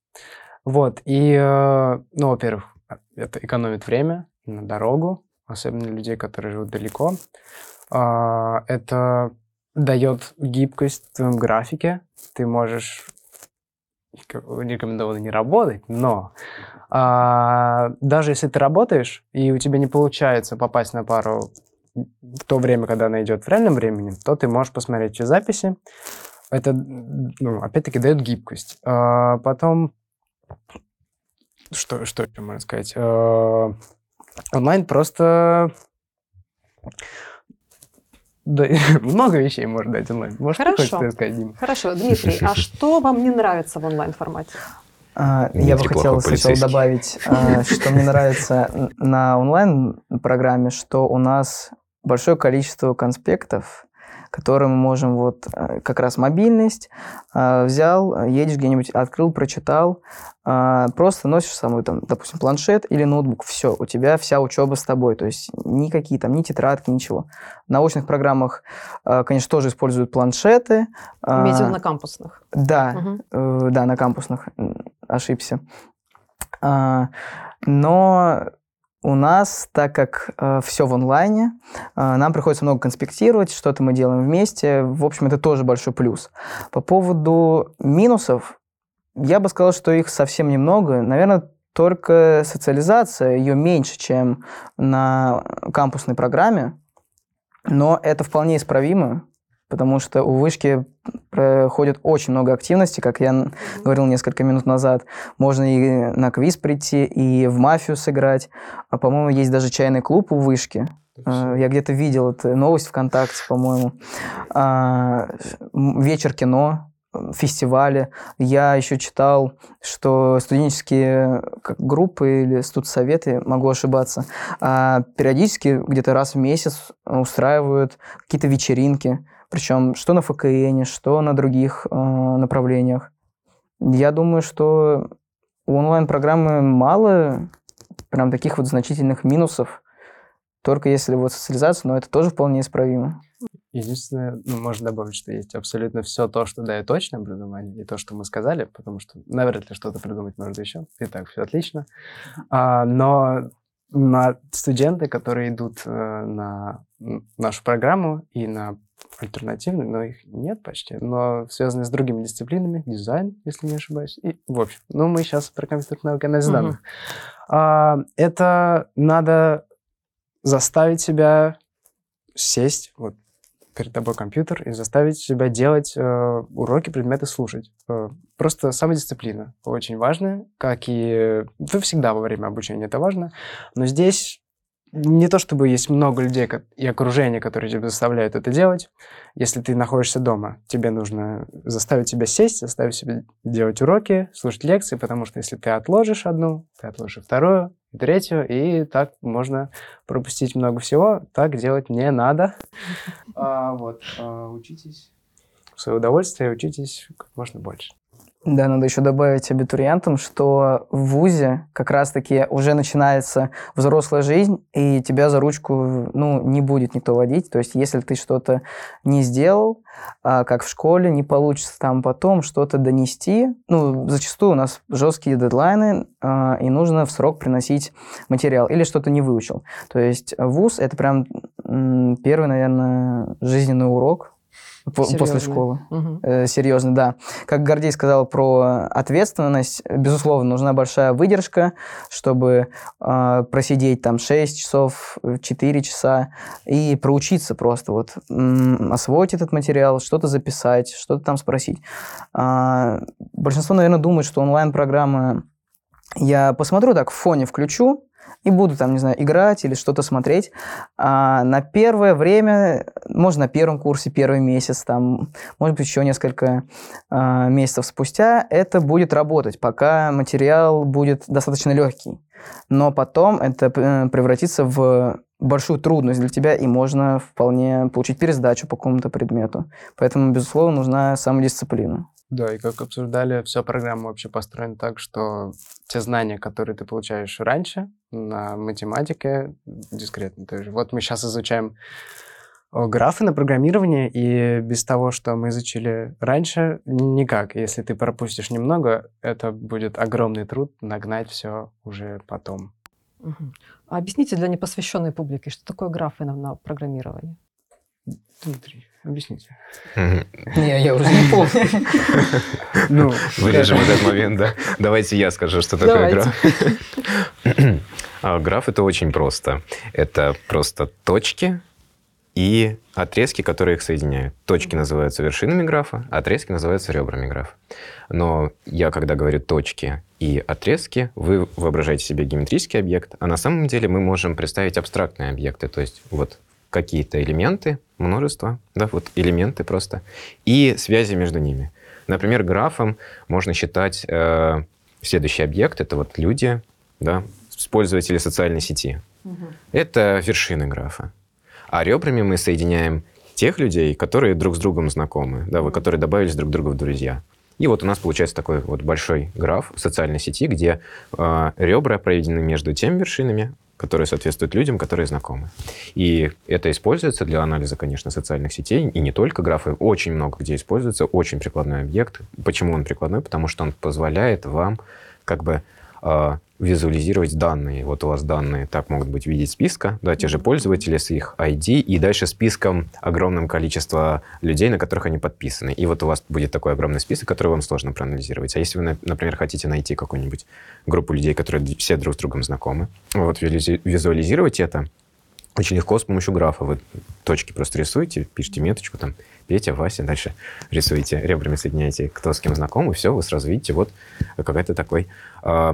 Вот, и, э, ну, во-первых, это экономит время на дорогу, особенно людей, которые живут далеко. А, это дает гибкость в твоем графике. Ты можешь рекомендовано не работать, но а, даже если ты работаешь, и у тебя не получается попасть на пару в то время, когда она идет в реальном времени, то ты можешь посмотреть все записи. Это, ну, опять-таки, дает гибкость. А, потом, что, что еще можно сказать? А, онлайн просто да, много вещей можно дать онлайн. Может, Хорошо. ты сказать, Дим? Хорошо, Дмитрий, а что вам не нравится в онлайн-формате? А, я бы хотел сначала добавить, а, что мне нравится на онлайн-программе, что у нас большое количество конспектов, которые мы можем вот э, как раз мобильность э, взял, едешь где-нибудь, открыл, прочитал, э, просто носишь с собой там, допустим, планшет или ноутбук, все, у тебя вся учеба с тобой, то есть никакие там, ни тетрадки, ничего. В научных программах, конечно, тоже используют планшеты. Имеете на кампусных? Да, угу. да, на кампусных, ошибся. Но у нас, так как э, все в онлайне, э, нам приходится много конспектировать, что-то мы делаем вместе. В общем, это тоже большой плюс. По поводу минусов, я бы сказал, что их совсем немного. Наверное, только социализация, ее меньше, чем на кампусной программе, но это вполне исправимо потому что у вышки проходит очень много активности, как я говорил несколько минут назад. Можно и на квиз прийти, и в мафию сыграть. А, по-моему, есть даже чайный клуб у вышки. А, я где-то видел эту новость ВКонтакте, по-моему. А, вечер кино, фестивали. Я еще читал, что студенческие группы или студсоветы, могу ошибаться, периодически где-то раз в месяц устраивают какие-то вечеринки, причем что на ФКН, что на других э, направлениях. Я думаю, что у онлайн-программы мало прям таких вот значительных минусов, только если вот социализация, но это тоже вполне исправимо. Единственное, ну, можно добавить, что есть абсолютно все то, что дает точное образование, и то, что мы сказали, потому что навряд ли что-то придумать можно еще. И так, все отлично. А, но на студенты, которые идут э, на нашу программу и на альтернативные, но их нет почти, но связанные с другими дисциплинами, дизайн, если не ошибаюсь, и в общем. Ну, мы сейчас про компьютерную науку анализ данных. А, это надо заставить себя сесть, вот перед тобой компьютер и заставить себя делать э, уроки, предметы слушать. Э, просто самодисциплина очень важная, как и... Вы всегда во время обучения это важно, но здесь не то чтобы есть много людей и окружение, которые тебя заставляют это делать. Если ты находишься дома, тебе нужно заставить себя сесть, заставить себя делать уроки, слушать лекции, потому что если ты отложишь одну, ты отложишь вторую, третью, и так можно пропустить много всего. Так делать не надо. А, вот, а, учитесь в свое удовольствие, учитесь как можно больше. Да, надо еще добавить абитуриентам, что в ВУЗе как раз-таки уже начинается взрослая жизнь, и тебя за ручку ну, не будет никто водить. То есть если ты что-то не сделал, а, как в школе, не получится там потом что-то донести. Ну, зачастую у нас жесткие дедлайны, а, и нужно в срок приносить материал. Или что-то не выучил. То есть ВУЗ – это прям первый, наверное, жизненный урок, Серьезно? после школы. Угу. Э, серьезно, да. Как Гордей сказал про ответственность, безусловно, нужна большая выдержка, чтобы э, просидеть там 6 часов, 4 часа и проучиться просто, вот м- освоить этот материал, что-то записать, что-то там спросить. А, большинство, наверное, думает, что онлайн-программы я посмотрю так, в фоне включу, и буду там, не знаю, играть или что-то смотреть. А на первое время, можно на первом курсе, первый месяц, там, может быть, еще несколько а, месяцев спустя, это будет работать, пока материал будет достаточно легкий. Но потом это э, превратится в большую трудность для тебя, и можно вполне получить пересдачу по какому-то предмету. Поэтому, безусловно, нужна самодисциплина. Да, и как обсуждали, вся программа вообще построена так, что те знания, которые ты получаешь раньше на математике, дискретно тоже. Вот мы сейчас изучаем графы на программирование, и без того, что мы изучили раньше, никак. Если ты пропустишь немного, это будет огромный труд нагнать все уже потом. Угу. А объясните для непосвященной публики, что такое графы на, на программировании? Дмитрий, объясните. Не, я уже не помню. Ну, Вырежем этот момент, да? Давайте я скажу, что такое граф. А, граф – это очень просто. Это просто точки и отрезки, которые их соединяют. Точки называются вершинами графа, отрезки называются ребрами графа. Но я, когда говорю точки и отрезки, вы воображаете себе геометрический объект, а на самом деле мы можем представить абстрактные объекты. То есть вот какие-то элементы, множество, да, вот элементы просто, и связи между ними. Например, графом можно считать э, следующий объект, это вот люди, да, пользователи социальной сети. Угу. Это вершины графа. А ребрами мы соединяем тех людей, которые друг с другом знакомы, да, вот, которые добавились друг к другу в друзья. И вот у нас получается такой вот большой граф в социальной сети, где э, ребра проведены между теми вершинами, которые соответствуют людям, которые знакомы. И это используется для анализа, конечно, социальных сетей, и не только графы, очень много где используется, очень прикладной объект. Почему он прикладной? Потому что он позволяет вам как бы э, визуализировать данные. Вот у вас данные так могут быть в виде списка, да, те же пользователи с их ID, и дальше списком огромным количество людей, на которых они подписаны. И вот у вас будет такой огромный список, который вам сложно проанализировать. А если вы, например, хотите найти какую-нибудь группу людей, которые все друг с другом знакомы, вот визуализировать это очень легко с помощью графа. Вы точки просто рисуете, пишите меточку, там, Петя, Вася, дальше рисуете, ребрами соединяете, кто с кем знаком, и все, вы сразу видите, вот какой-то такой э,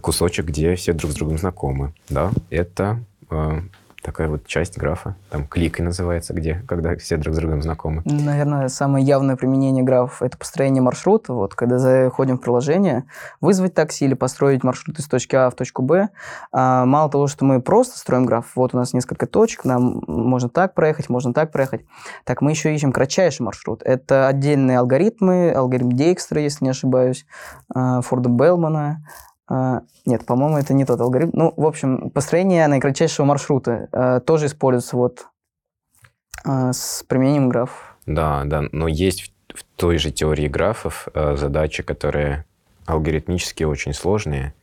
кусочек, где все друг с другом знакомы. Да, это э, такая вот часть графа. Там кликой называется, где, когда все друг с другом знакомы. Наверное, самое явное применение графов – это построение маршрута. Вот, когда заходим в приложение, вызвать такси или построить маршрут из точки А в точку Б. А, мало того, что мы просто строим граф, вот у нас несколько точек, нам можно так проехать, можно так проехать. Так мы еще ищем кратчайший маршрут. Это отдельные алгоритмы, алгоритм Дейкстра, если не ошибаюсь, а, Форда Белмана, а, нет, по-моему, это не тот алгоритм. Ну, в общем, построение наикратчайшего маршрута э, тоже используется вот э, с применением графов. Да, да, но есть в, в той же теории графов э, задачи, которые алгоритмически очень сложные.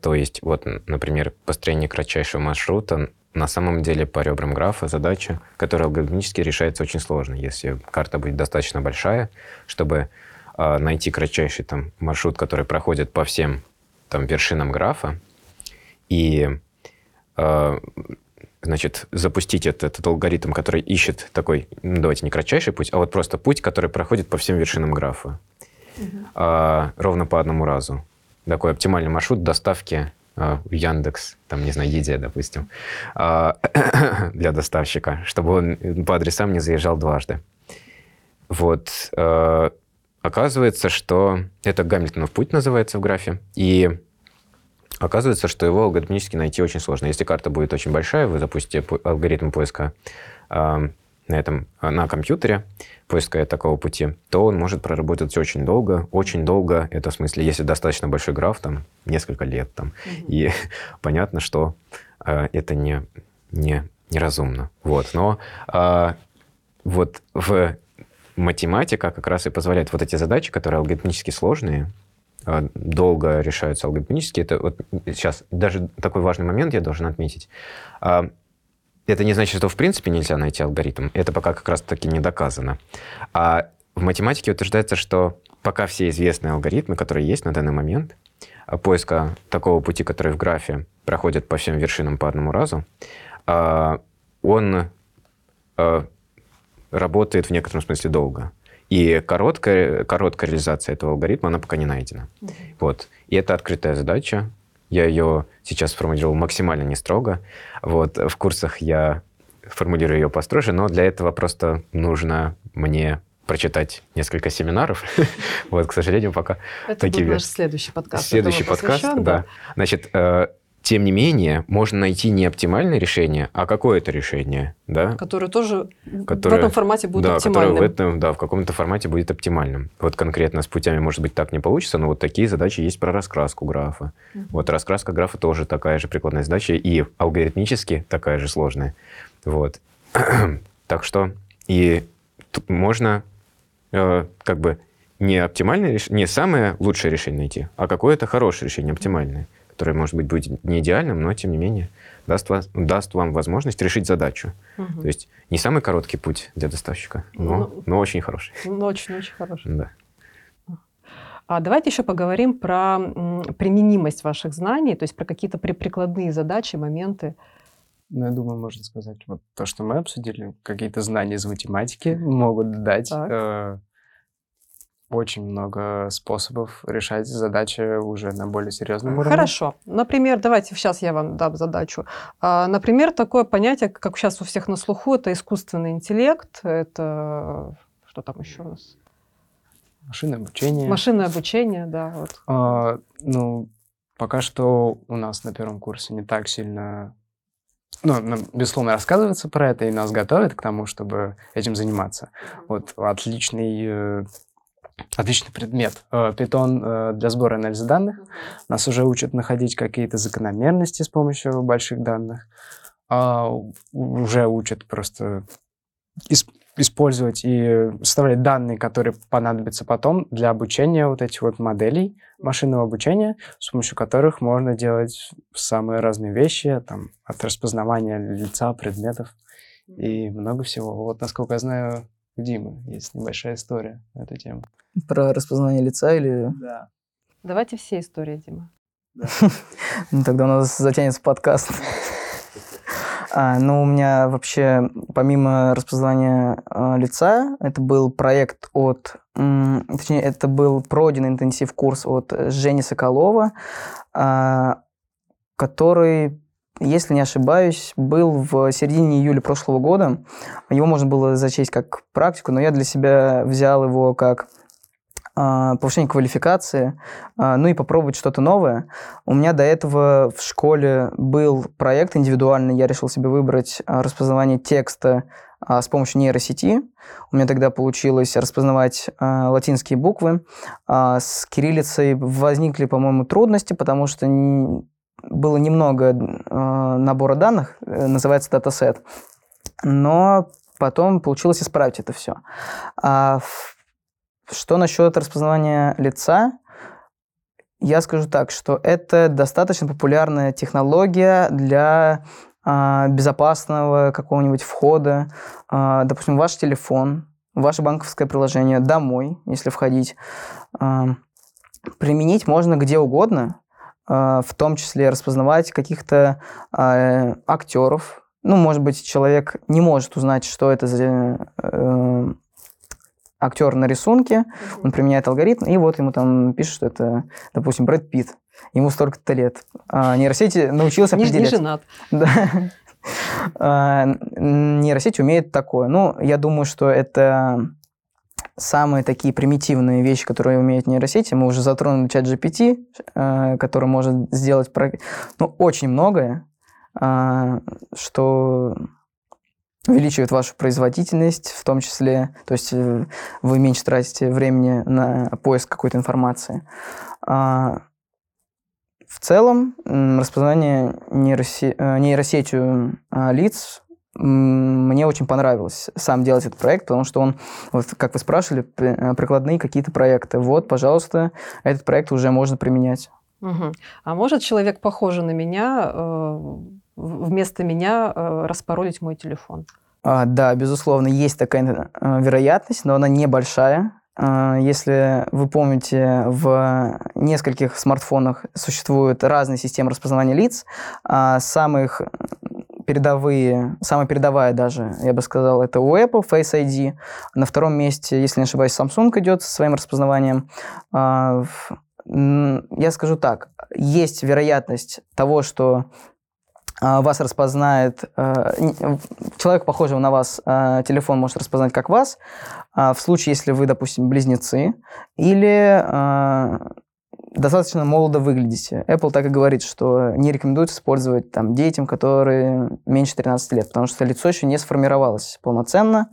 То есть, вот, например, построение кратчайшего маршрута на самом деле по ребрам графа задача, которая алгоритмически решается очень сложно. Если карта будет достаточно большая, чтобы найти кратчайший там маршрут, который проходит по всем там, вершинам графа и э, значит, запустить этот, этот алгоритм, который ищет такой, ну, давайте не кратчайший путь, а вот просто путь, который проходит по всем вершинам графа. Угу. А, ровно по одному разу. Такой оптимальный маршрут доставки а, в Яндекс, там, не знаю, Еде, допустим, а, для доставщика, чтобы он по адресам не заезжал дважды. Вот. А, Оказывается, что это Гамильтонов путь называется в графе, и оказывается, что его алгоритмически найти очень сложно. Если карта будет очень большая, вы запустите алгоритм поиска э, на этом на компьютере поиска такого пути, то он может проработать очень долго, очень долго. Это в смысле, если достаточно большой граф, там несколько лет, там, mm-hmm. и понятно, что э, это не не неразумно. Вот, но э, вот в математика как раз и позволяет вот эти задачи, которые алгоритмически сложные, а, долго решаются алгоритмически. Это вот сейчас даже такой важный момент я должен отметить. А, это не значит, что в принципе нельзя найти алгоритм. Это пока как раз-таки не доказано. А в математике утверждается, что пока все известные алгоритмы, которые есть на данный момент, а, поиска такого пути, который в графе проходит по всем вершинам по одному разу, он работает в некотором смысле долго. И короткая, короткая реализация этого алгоритма, она пока не найдена. Mm-hmm. Вот. И это открытая задача. Я ее сейчас сформулировал максимально не строго. Вот. В курсах я формулирую ее построже, но для этого просто нужно мне прочитать несколько семинаров. вот, к сожалению, пока Это такие... будет наш следующий подкаст. Следующий подкаст, да. Значит, э, тем не менее, можно найти не оптимальное решение, а какое-то решение, да? Которое тоже которое, в этом формате будет да, оптимальным. Которое в этом, да, в каком-то формате будет оптимальным. Вот конкретно с путями, может быть, так не получится, но вот такие задачи есть про раскраску графа. Uh-huh. Вот раскраска графа тоже такая же прикладная задача и алгоритмически такая же сложная. Вот. так что и можно э, как бы не оптимальное не самое лучшее решение найти, а какое-то хорошее решение, оптимальное которое, может быть, будет не идеальным, но, тем не менее, даст, вас, даст вам возможность решить задачу. Угу. То есть не самый короткий путь для доставщика, но, ну, но очень хороший. Ну, очень-очень хороший. Да. А давайте еще поговорим про применимость ваших знаний, то есть про какие-то прикладные задачи, моменты. Ну, я думаю, можно сказать, вот то, что мы обсудили, какие-то знания из математики могут дать э, очень много способов решать задачи уже на более серьезном уровне. Хорошо. Например, давайте сейчас я вам дам задачу. А, например, такое понятие, как сейчас у всех на слуху, это искусственный интеллект, это что там еще у нас? Машинное обучение. Машинное обучение, да. Вот. А, ну, пока что у нас на первом курсе не так сильно ну, безусловно, рассказывается про это, и нас готовят к тому, чтобы этим заниматься. Вот отличный э, Отличный предмет. Python э, э, для сбора и анализа данных. Нас уже учат находить какие-то закономерности с помощью больших данных. А уже учат просто использовать и составлять данные, которые понадобятся потом для обучения вот этих вот моделей машинного обучения, с помощью которых можно делать самые разные вещи, там, от распознавания лица, предметов и много всего. Вот, насколько я знаю, Димы есть небольшая история на эту тему. Про распознавание лица или... Да. Давайте все истории, Дима. Да. ну, тогда у нас затянется подкаст. А, ну, у меня вообще, помимо распознавания а, лица, это был проект от... М, точнее, это был пройденный интенсив курс от Жени Соколова, а, который если не ошибаюсь, был в середине июля прошлого года. Его можно было зачесть как практику, но я для себя взял его как а, повышение квалификации, а, ну и попробовать что-то новое. У меня до этого в школе был проект индивидуальный, я решил себе выбрать а, распознавание текста с помощью нейросети. У меня тогда получилось распознавать латинские буквы. С кириллицей возникли, по-моему, трудности, потому что было немного э, набора данных, э, называется датасет, но потом получилось исправить это все. А что насчет распознавания лица? Я скажу так, что это достаточно популярная технология для а, безопасного какого-нибудь входа. А, допустим, ваш телефон, ваше банковское приложение домой, если входить. А, применить можно где угодно, в том числе распознавать каких-то э, актеров. Ну, может быть, человек не может узнать, что это за э, актер на рисунке, он применяет алгоритм, и вот ему там пишут, что это, допустим, Брэд Питт. Ему столько-то лет. А нейросети научился определять. Не женат. Да. А, нейросеть умеет такое. Ну, я думаю, что это самые такие примитивные вещи, которые умеют нейросети, мы уже затронули чат GPT, э, который может сделать ну, очень многое, э, что увеличивает вашу производительность, в том числе, то есть э, вы меньше тратите времени на поиск какой-то информации. А, в целом, распознавание нейросе... нейросетью лиц мне очень понравилось сам делать этот проект, потому что он, вот как вы спрашивали, э, прикладные какие-то проекты. Вот, пожалуйста, этот проект уже можно применять. Угу. А может человек, похожий на меня, э, вместо меня э, распоролить мой телефон? А, да, безусловно, есть такая вероятность, но она небольшая. А, если вы помните, в нескольких смартфонах существуют разные системы распознавания лиц. А самых передовые, самая передовая даже, я бы сказал, это у Apple Face ID. На втором месте, если не ошибаюсь, Samsung идет со своим распознаванием. А, я скажу так, есть вероятность того, что а, вас распознает, а, человек, похожий на вас, телефон может распознать как вас, в случае, если вы, допустим, близнецы, или достаточно молодо выглядите. Apple так и говорит, что не рекомендует использовать там, детям, которые меньше 13 лет, потому что лицо еще не сформировалось полноценно,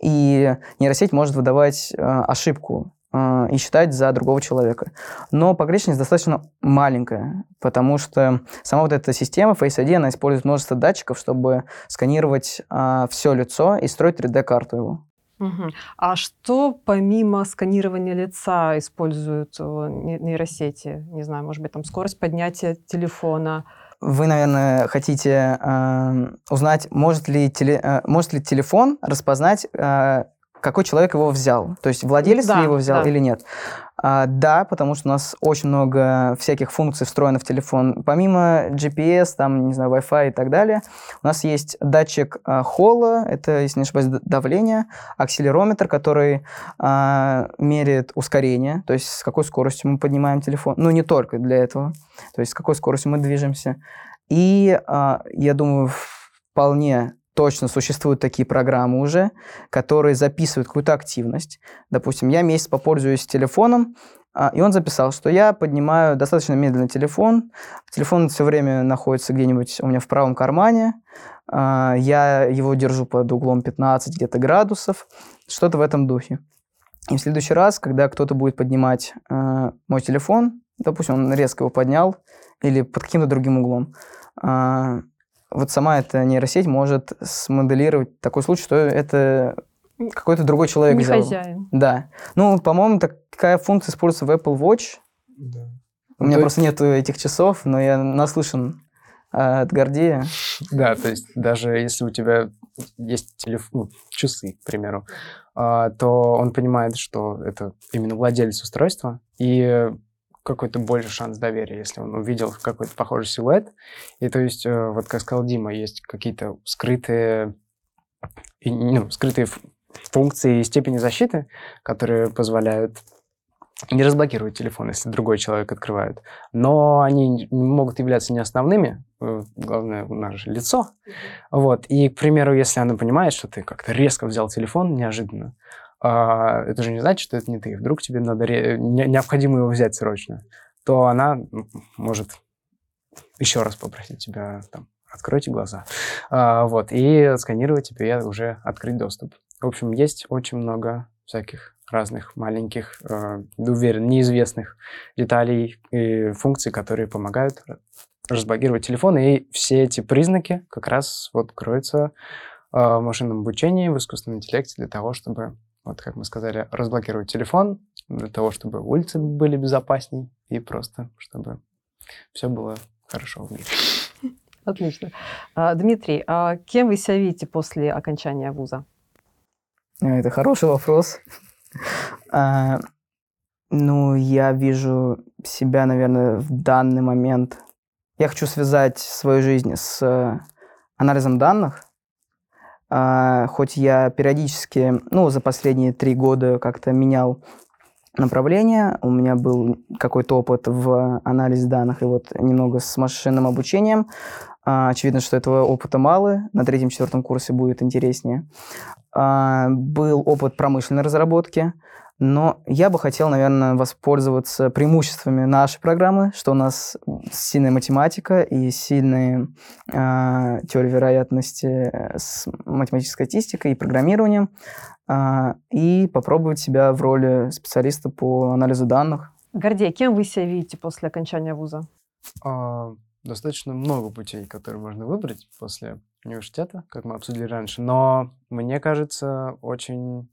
и нейросеть может выдавать ошибку э, и считать за другого человека. Но погрешность достаточно маленькая, потому что сама вот эта система Face ID, она использует множество датчиков, чтобы сканировать э, все лицо и строить 3D-карту его. Угу. А что помимо сканирования лица используют э, нейросети? Не знаю, может быть, там скорость поднятия телефона? Вы, наверное, хотите э, узнать, может ли, теле, э, может ли телефон распознать э, какой человек его взял. То есть владелец да, ли его взял да. или нет. А, да, потому что у нас очень много всяких функций встроено в телефон. Помимо GPS, там, не знаю, Wi-Fi и так далее, у нас есть датчик а, холла, это, если не ошибаюсь, давление, акселерометр, который а, меряет ускорение, то есть с какой скоростью мы поднимаем телефон. Ну, не только для этого, то есть с какой скоростью мы движемся. И а, я думаю, вполне точно существуют такие программы уже, которые записывают какую-то активность. Допустим, я месяц попользуюсь телефоном, а, и он записал, что я поднимаю достаточно медленно телефон. Телефон все время находится где-нибудь у меня в правом кармане. А, я его держу под углом 15 где-то градусов. Что-то в этом духе. И в следующий раз, когда кто-то будет поднимать а, мой телефон, допустим, он резко его поднял или под каким-то другим углом, вот сама эта нейросеть может смоделировать такой случай, что это какой-то другой человек Не взял. хозяин. Да. Ну, по-моему, такая функция используется в Apple Watch. Да. У меня просто нет этих часов, но я наслышан а, от Гордея. Да, то есть даже если у тебя есть телефон, ну, часы, к примеру, а, то он понимает, что это именно владелец устройства, и какой-то больше шанс доверия, если он увидел какой-то похожий силуэт. И то есть, э, вот как сказал Дима, есть какие-то скрытые, ну, скрытые функции и степени защиты, которые позволяют не разблокировать телефон, если другой человек открывает. Но они могут являться не основными. Э, главное, у нас же лицо. Вот. И, к примеру, если она понимает, что ты как-то резко взял телефон неожиданно, это же не значит, что это не ты. Вдруг тебе надо необходимо его взять срочно, то она может еще раз попросить тебя там, откройте глаза. А, вот, и сканировать тебе уже открыть доступ. В общем, есть очень много всяких разных маленьких, э, уверен, неизвестных деталей и функций, которые помогают разблокировать телефон. И все эти признаки как раз вот кроются в машинном обучении, в искусственном интеллекте для того, чтобы вот как мы сказали, разблокировать телефон для того, чтобы улицы были безопасней и просто, чтобы все было хорошо в мире. Отлично. А, Дмитрий, а кем вы себя видите после окончания вуза? Это хороший вопрос. А, ну, я вижу себя, наверное, в данный момент. Я хочу связать свою жизнь с анализом данных, а, хоть я периодически, ну, за последние три года как-то менял направление, у меня был какой-то опыт в анализе данных и вот немного с машинным обучением. А, очевидно, что этого опыта мало, на третьем-четвертом курсе будет интереснее. А, был опыт промышленной разработки, но я бы хотел, наверное, воспользоваться преимуществами нашей программы, что у нас сильная математика и сильная э, теория вероятности с математической статистикой и программированием, э, и попробовать себя в роли специалиста по анализу данных. Гордей, кем вы себя видите после окончания вуза? А, достаточно много путей, которые можно выбрать после университета, как мы обсудили раньше, но мне кажется, очень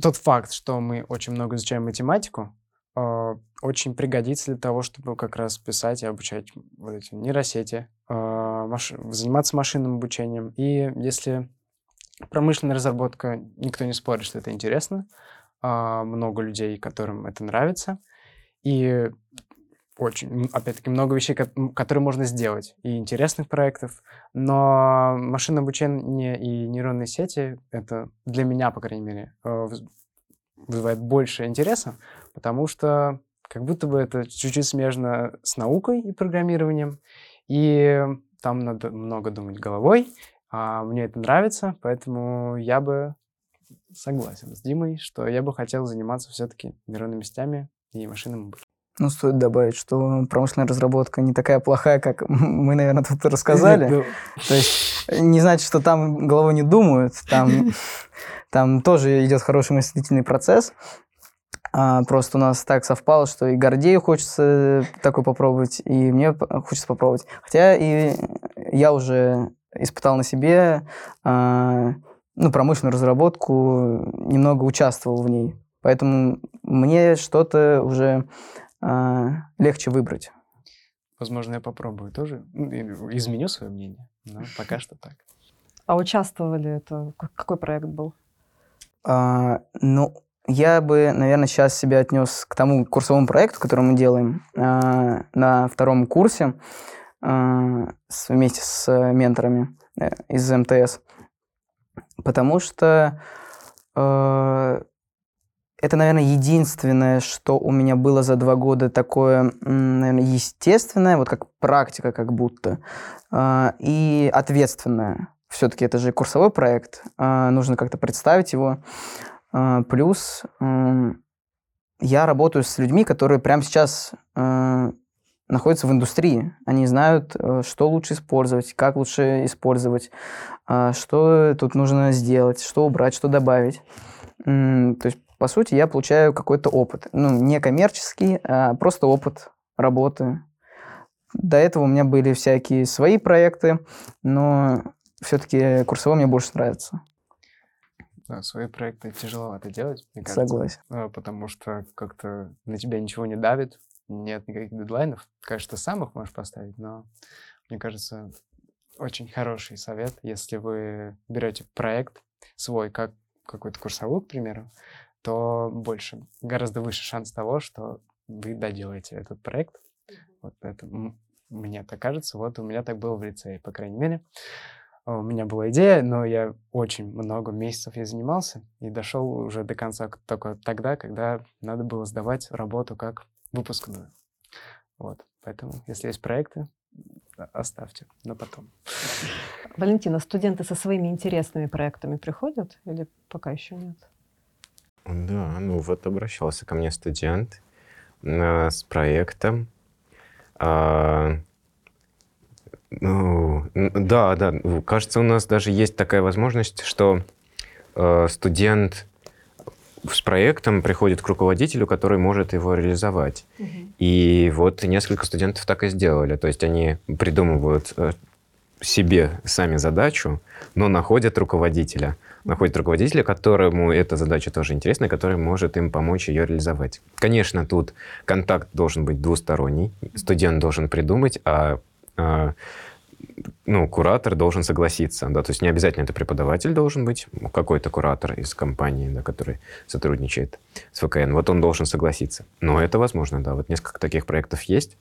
тот факт, что мы очень много изучаем математику, э, очень пригодится для того, чтобы как раз писать и обучать вот эти нейросети, э, маш... заниматься машинным обучением. И если промышленная разработка, никто не спорит, что это интересно, э, много людей, которым это нравится, и очень, опять-таки, много вещей, которые можно сделать, и интересных проектов, но машинное обучение и нейронные сети, это для меня, по крайней мере, э, вызывает больше интереса, потому что как будто бы это чуть-чуть смежно с наукой и программированием, и там надо много думать головой, а мне это нравится, поэтому я бы согласен с Димой, что я бы хотел заниматься все-таки нейронными сетями и машинным обучением. Ну, стоит добавить, что промышленная разработка не такая плохая, как мы, наверное, тут рассказали. То есть не значит, что там головой не думают, там, там тоже идет хороший мыслительный процесс. А просто у нас так совпало, что и Гордею хочется такой попробовать, и мне хочется попробовать. Хотя и я уже испытал на себе а, ну, промышленную разработку, немного участвовал в ней. Поэтому мне что-то уже легче выбрать. Возможно, я попробую тоже. Ну, изменю свое мнение, но пока что так. А участвовали это? Какой проект был? А, ну, я бы, наверное, сейчас себя отнес к тому курсовому проекту, который мы делаем а, на втором курсе а, с, вместе с менторами э, из МТС. Потому что э, это, наверное, единственное, что у меня было за два года такое, наверное, естественное, вот как практика как будто, э, и ответственное. Все-таки это же курсовой проект, э, нужно как-то представить его. Э, плюс я работаю с людьми, которые прямо сейчас находятся в индустрии. Они знают, э, что лучше использовать, как лучше использовать, что тут нужно сделать, что убрать, что добавить. То есть, по сути, я получаю какой-то опыт. Ну, не коммерческий, а просто опыт работы. До этого у меня были всякие свои проекты, но все-таки курсовой мне больше нравится. Да, свои проекты тяжеловато делать, мне кажется. Согласен. А, потому что как-то на тебя ничего не давит, нет никаких дедлайнов. Конечно, сам их можешь поставить, но мне кажется, очень хороший совет, если вы берете проект свой, как какой-то курсовой, к примеру, то больше, гораздо выше шанс того, что вы доделаете этот проект. Вот это мне так кажется. Вот у меня так было в лицее, по крайней мере. У меня была идея, но я очень много месяцев я занимался и дошел уже до конца только тогда, когда надо было сдавать работу как выпускную. Вот. Поэтому, если есть проекты, оставьте на потом. Валентина, студенты со своими интересными проектами приходят или пока еще нет? Да, ну вот обращался ко мне студент э, с проектом. А, ну, да, да, кажется, у нас даже есть такая возможность, что э, студент с проектом приходит к руководителю, который может его реализовать. Угу. И вот несколько студентов так и сделали. То есть они придумывают э, себе сами задачу, но находят руководителя. Находят руководителя, которому эта задача тоже интересна, который может им помочь ее реализовать. Конечно, тут контакт должен быть двусторонний. Студент должен придумать, а, а ну, куратор должен согласиться, да, то есть не обязательно это преподаватель должен быть, какой-то куратор из компании, да, который сотрудничает с ФКН, вот он должен согласиться. Но это возможно, да, вот несколько таких проектов есть.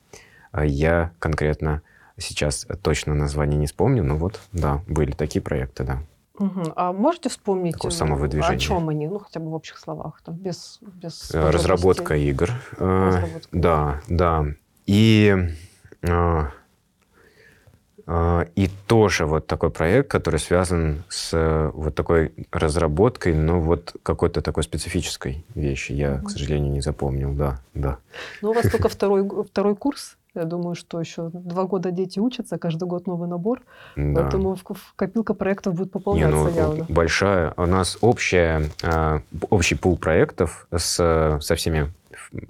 А я конкретно сейчас точно название не вспомню, но вот, да, были такие проекты, да. Угу. А можете вспомнить, Такое самовыдвижение. о чем они, ну, хотя бы в общих словах, там, без, без э, Разработка игр. Э, Разработка. Да, да. И э, и тоже вот такой проект, который связан с э, вот такой разработкой, но вот какой-то такой специфической вещи. Я, mm-hmm. к сожалению, не запомнил, да, да. Ну, у вас только второй, второй курс. Я думаю, что еще два года дети учатся, каждый год новый набор. Да. Поэтому копилка проектов будет пополняться Не, ну, явно. Большая. У нас общая, а, общий пул проектов с, со всеми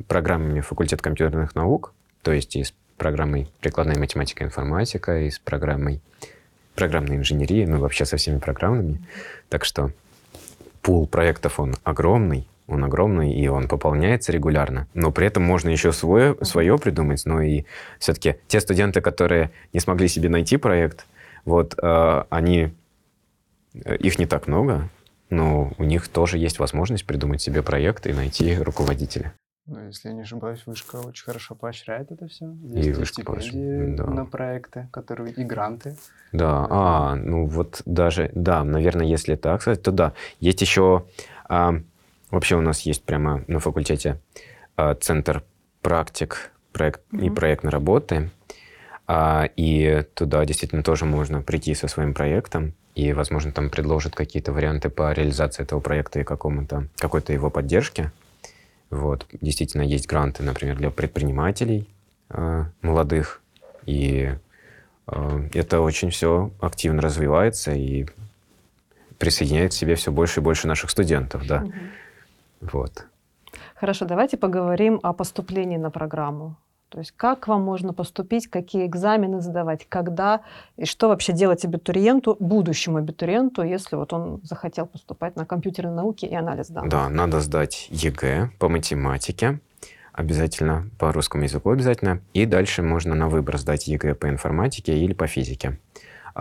программами факультета компьютерных наук, то есть из программой прикладная математика и информатика, и с программой программной инженерии, ну вообще со всеми программами. Так что пул проектов, он огромный, он огромный, и он пополняется регулярно. Но при этом можно еще свое, свое придумать. Но и все-таки те студенты, которые не смогли себе найти проект, вот э, они, э, их не так много, но у них тоже есть возможность придумать себе проект и найти руководителя. Ну, если я не ошибаюсь, вышка очень хорошо поощряет это все. Есть и, и стипендии да. на проекты, которые и гранты. Да, а, ну вот даже, да, наверное, если так сказать, то да. Есть еще, а, вообще у нас есть прямо на факультете а, центр практик проект, mm-hmm. и проектной работы, а, и туда действительно тоже можно прийти со своим проектом, и, возможно, там предложат какие-то варианты по реализации этого проекта и какому-то, какой-то его поддержке. Вот. Действительно, есть гранты, например, для предпринимателей э, молодых, и это очень все активно развивается и присоединяет к себе все больше и больше наших студентов, да. Угу. Вот. Хорошо, давайте поговорим о поступлении на программу. То есть как вам можно поступить, какие экзамены сдавать, когда, и что вообще делать абитуриенту, будущему абитуриенту, если вот он захотел поступать на компьютерные науки и анализ данных. Да, надо сдать ЕГЭ по математике, обязательно, по русскому языку обязательно, и дальше можно на выбор сдать ЕГЭ по информатике или по физике.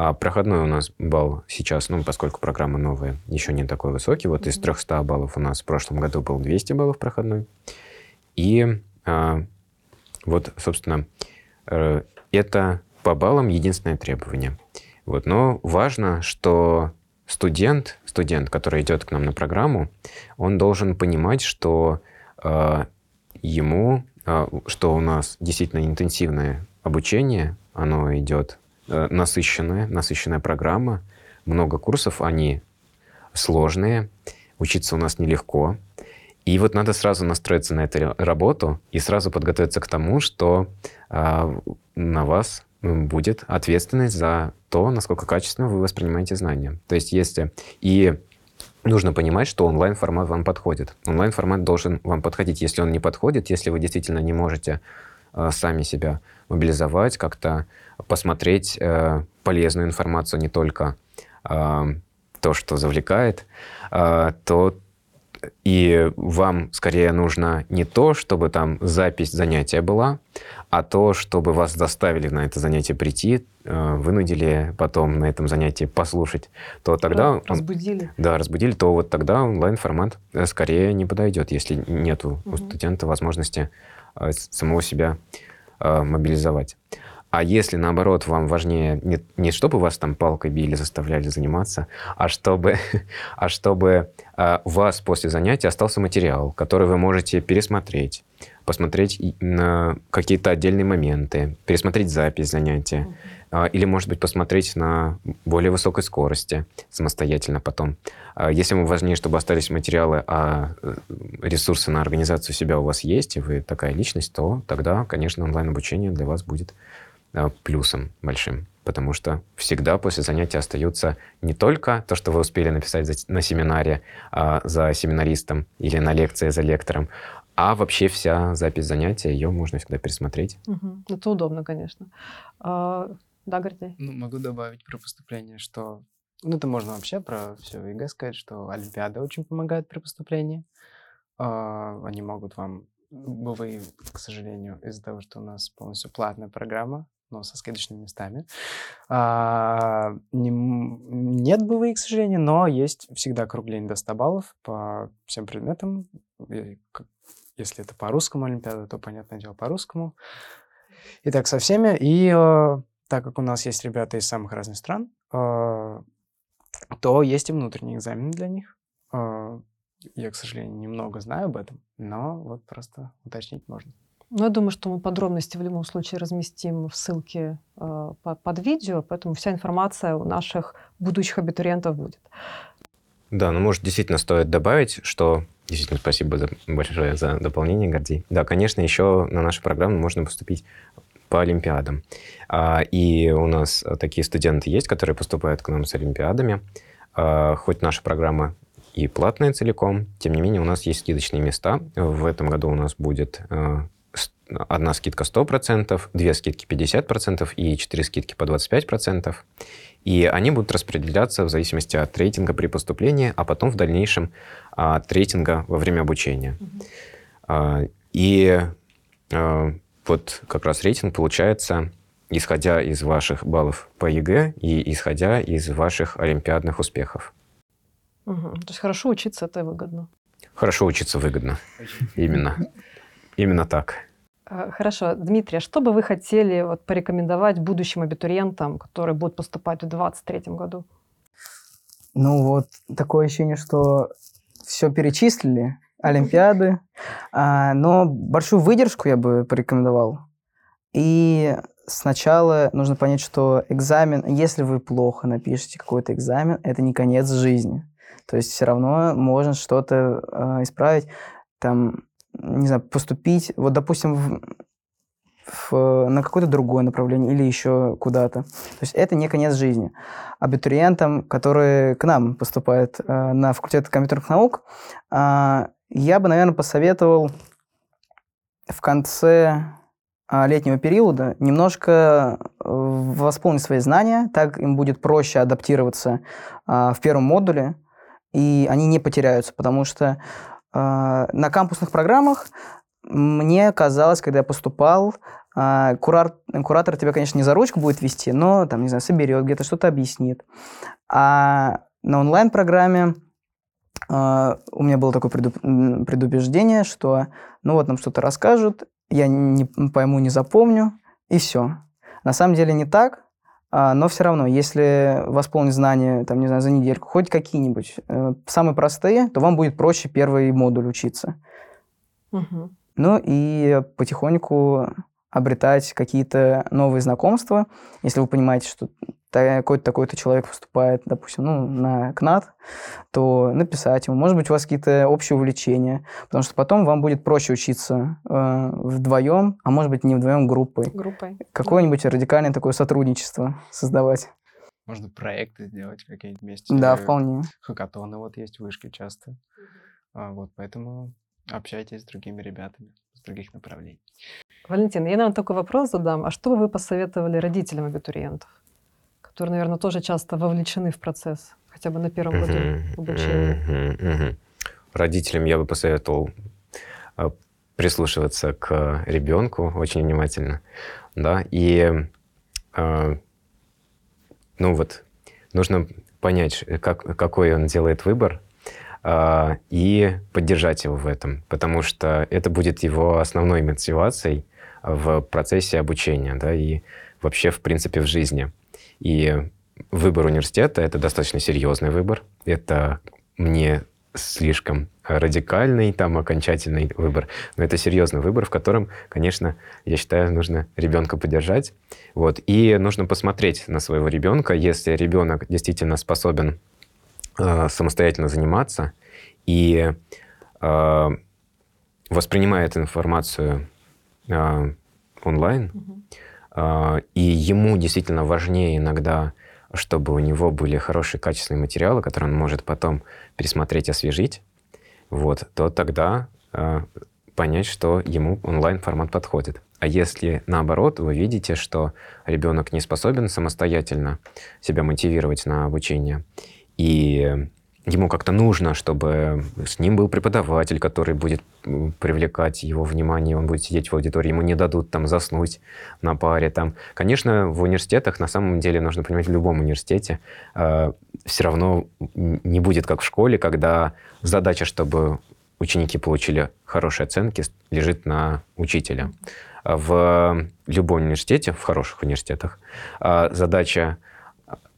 А проходной у нас балл сейчас, ну, поскольку программа новая, еще не такой высокий. Вот mm-hmm. из 300 баллов у нас в прошлом году был 200 баллов проходной. И а, вот, собственно, э, это по баллам единственное требование. Вот. Но важно, что студент, студент, который идет к нам на программу, он должен понимать, что э, ему, э, что у нас действительно интенсивное обучение, оно идет насыщенная, насыщенная программа, много курсов, они сложные, учиться у нас нелегко, и вот надо сразу настроиться на эту работу и сразу подготовиться к тому, что э, на вас будет ответственность за то, насколько качественно вы воспринимаете знания. То есть если... И нужно понимать, что онлайн-формат вам подходит. Онлайн-формат должен вам подходить. Если он не подходит, если вы действительно не можете э, сами себя мобилизовать, как-то посмотреть э, полезную информацию, не только э, то, что завлекает, э, то и вам скорее нужно не то, чтобы там запись занятия была, а то, чтобы вас заставили на это занятие прийти, э, вынудили потом на этом занятии послушать, то тогда... Разбудили. Да, разбудили, то вот тогда онлайн-формат э, скорее не подойдет, если нет угу. у студента возможности э, самого себя мобилизовать. А если, наоборот, вам важнее не, не чтобы вас там палкой били, заставляли заниматься, а чтобы, а чтобы а, у вас после занятия остался материал, который вы можете пересмотреть, посмотреть на какие-то отдельные моменты, пересмотреть запись занятия, а, или, может быть, посмотреть на более высокой скорости самостоятельно потом. А если вам важнее, чтобы остались материалы, а э, ресурсы на организацию себя у вас есть, и вы такая личность, то тогда, конечно, онлайн-обучение для вас будет плюсом большим, потому что всегда после занятия остаются не только то, что вы успели написать на семинаре а, за семинаристом или на лекции за лектором, а вообще вся запись занятия, ее можно всегда пересмотреть. Угу. Это удобно, конечно. А, да, Гордей? Ну, могу добавить про поступление, что... Ну, это можно вообще про все ЕГЭ сказать, что Олимпиада очень помогает при поступлении. А, они могут вам... Вы, к сожалению, из-за того, что у нас полностью платная программа, но со скидочными местами. А, не, нет БВИ, к сожалению, но есть всегда округление до 100 баллов по всем предметам. Если это по русскому Олимпиада, то, понятное дело, по русскому. И так со всеми. И э, так как у нас есть ребята из самых разных стран, э, то есть и внутренние экзамены для них. Э, я, к сожалению, немного знаю об этом, но вот просто уточнить можно. Ну, я думаю, что мы подробности в любом случае разместим в ссылке э, под видео, поэтому вся информация у наших будущих абитуриентов будет. Да, ну, может, действительно стоит добавить, что... Действительно, спасибо за, большое за дополнение, Гордей. Да, конечно, еще на нашу программу можно поступить по Олимпиадам. А, и у нас такие студенты есть, которые поступают к нам с Олимпиадами. А, хоть наша программа и платная целиком, тем не менее у нас есть скидочные места. В этом году у нас будет э, одна скидка 100%, две скидки 50% и четыре скидки по 25%. И они будут распределяться в зависимости от рейтинга при поступлении, а потом в дальнейшем от рейтинга во время обучения. Mm-hmm. И а, вот как раз рейтинг получается, исходя из ваших баллов по ЕГЭ и исходя из ваших олимпиадных успехов. Угу. То есть хорошо учиться это выгодно. Хорошо учиться выгодно. Именно. именно так. Э, хорошо. Дмитрий, а что бы вы хотели вот порекомендовать будущим абитуриентам, которые будут поступать в 2023 году? Ну вот, такое ощущение, что все перечислили, олимпиады, а, но большую выдержку я бы порекомендовал. И сначала нужно понять, что экзамен, если вы плохо напишете какой-то экзамен, это не конец жизни. То есть все равно можно что-то э, исправить, там, не знаю, поступить, вот, допустим, в, в, на какое-то другое направление или еще куда-то. То есть это не конец жизни. Абитуриентам, которые к нам поступают э, на факультет компьютерных наук, э, я бы, наверное, посоветовал в конце а, летнего периода немножко э, восполнить свои знания, так им будет проще адаптироваться а, в первом модуле, и они не потеряются, потому что на кампусных программах мне казалось, когда я поступал, куратор, куратор тебя, конечно, не за ручку будет вести, но, там, не знаю, соберет, где-то что-то объяснит. А на онлайн-программе у меня было такое предубеждение, что ну вот нам что-то расскажут, я не пойму, не запомню, и все. На самом деле не так, а, но все равно, если восполнить знания, там, не знаю, за недельку, хоть какие-нибудь, э, самые простые, то вам будет проще первый модуль учиться. Угу. Ну и потихоньку обретать какие-то новые знакомства. Если вы понимаете, что такой-то такой-то человек поступает, допустим, ну, на КНАТ, то написать ему. Может быть, у вас какие-то общие увлечения, потому что потом вам будет проще учиться э, вдвоем, а может быть, не вдвоем, группой. Группой. Какое-нибудь радикальное такое сотрудничество создавать. Можно проекты сделать какие-нибудь вместе. Да, вполне. Хакатоны вот есть в вышке часто. А, вот, поэтому общайтесь с другими ребятами с других направлений. Валентин, я, наверное, такой вопрос задам. А что бы вы посоветовали родителям абитуриентов? Которые, наверное, тоже часто вовлечены в процесс, хотя бы на первом году обучения. Родителям я бы посоветовал а, прислушиваться к ребенку очень внимательно, да, и а, ну вот нужно понять, как, какой он делает выбор, а, и поддержать его в этом, потому что это будет его основной мотивацией в процессе обучения, да, и вообще, в принципе, в жизни. И выбор университета — это достаточно серьезный выбор. Это мне слишком радикальный, там, окончательный выбор. Но это серьезный выбор, в котором, конечно, я считаю, нужно ребенка поддержать. Вот. И нужно посмотреть на своего ребенка, если ребенок действительно способен э, самостоятельно заниматься и э, воспринимает информацию э, онлайн, угу а, и ему действительно важнее иногда, чтобы у него были хорошие качественные материалы, которые он может потом пересмотреть, освежить, вот, то тогда а, понять, что ему онлайн-формат подходит. А если наоборот, вы видите, что ребенок не способен самостоятельно себя мотивировать на обучение, и ему как-то нужно, чтобы с ним был преподаватель, который будет привлекать его внимание, он будет сидеть в аудитории, ему не дадут там заснуть на паре. Там. Конечно, в университетах, на самом деле, нужно понимать, в любом университете э, все равно не будет как в школе, когда задача, чтобы ученики получили хорошие оценки, лежит на учителя. В любом университете, в хороших университетах, э, задача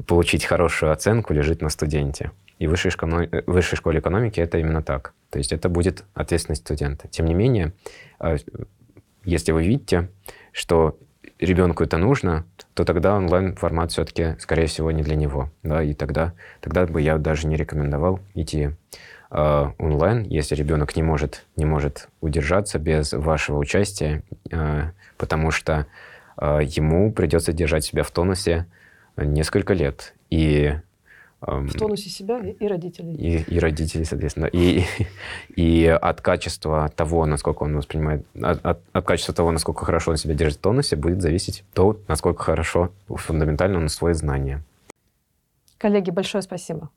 получить хорошую оценку лежит на студенте. И в высшей, школе, э, высшей школе экономики это именно так. То есть это будет ответственность студента. Тем не менее, а, если вы видите, что ребенку это нужно, то тогда онлайн-формат все-таки, скорее всего, не для него. Да? И тогда, тогда бы я даже не рекомендовал идти э, онлайн, если ребенок не может, не может удержаться без вашего участия, э, потому что э, ему придется держать себя в тонусе несколько лет. И в тонусе себя и родителей. И, и родителей, соответственно. И, и от качества того, насколько он воспринимает, от, от, от качества того, насколько хорошо он себя держит в тонусе, будет зависеть то, насколько хорошо фундаментально он усвоит знания. Коллеги, большое спасибо.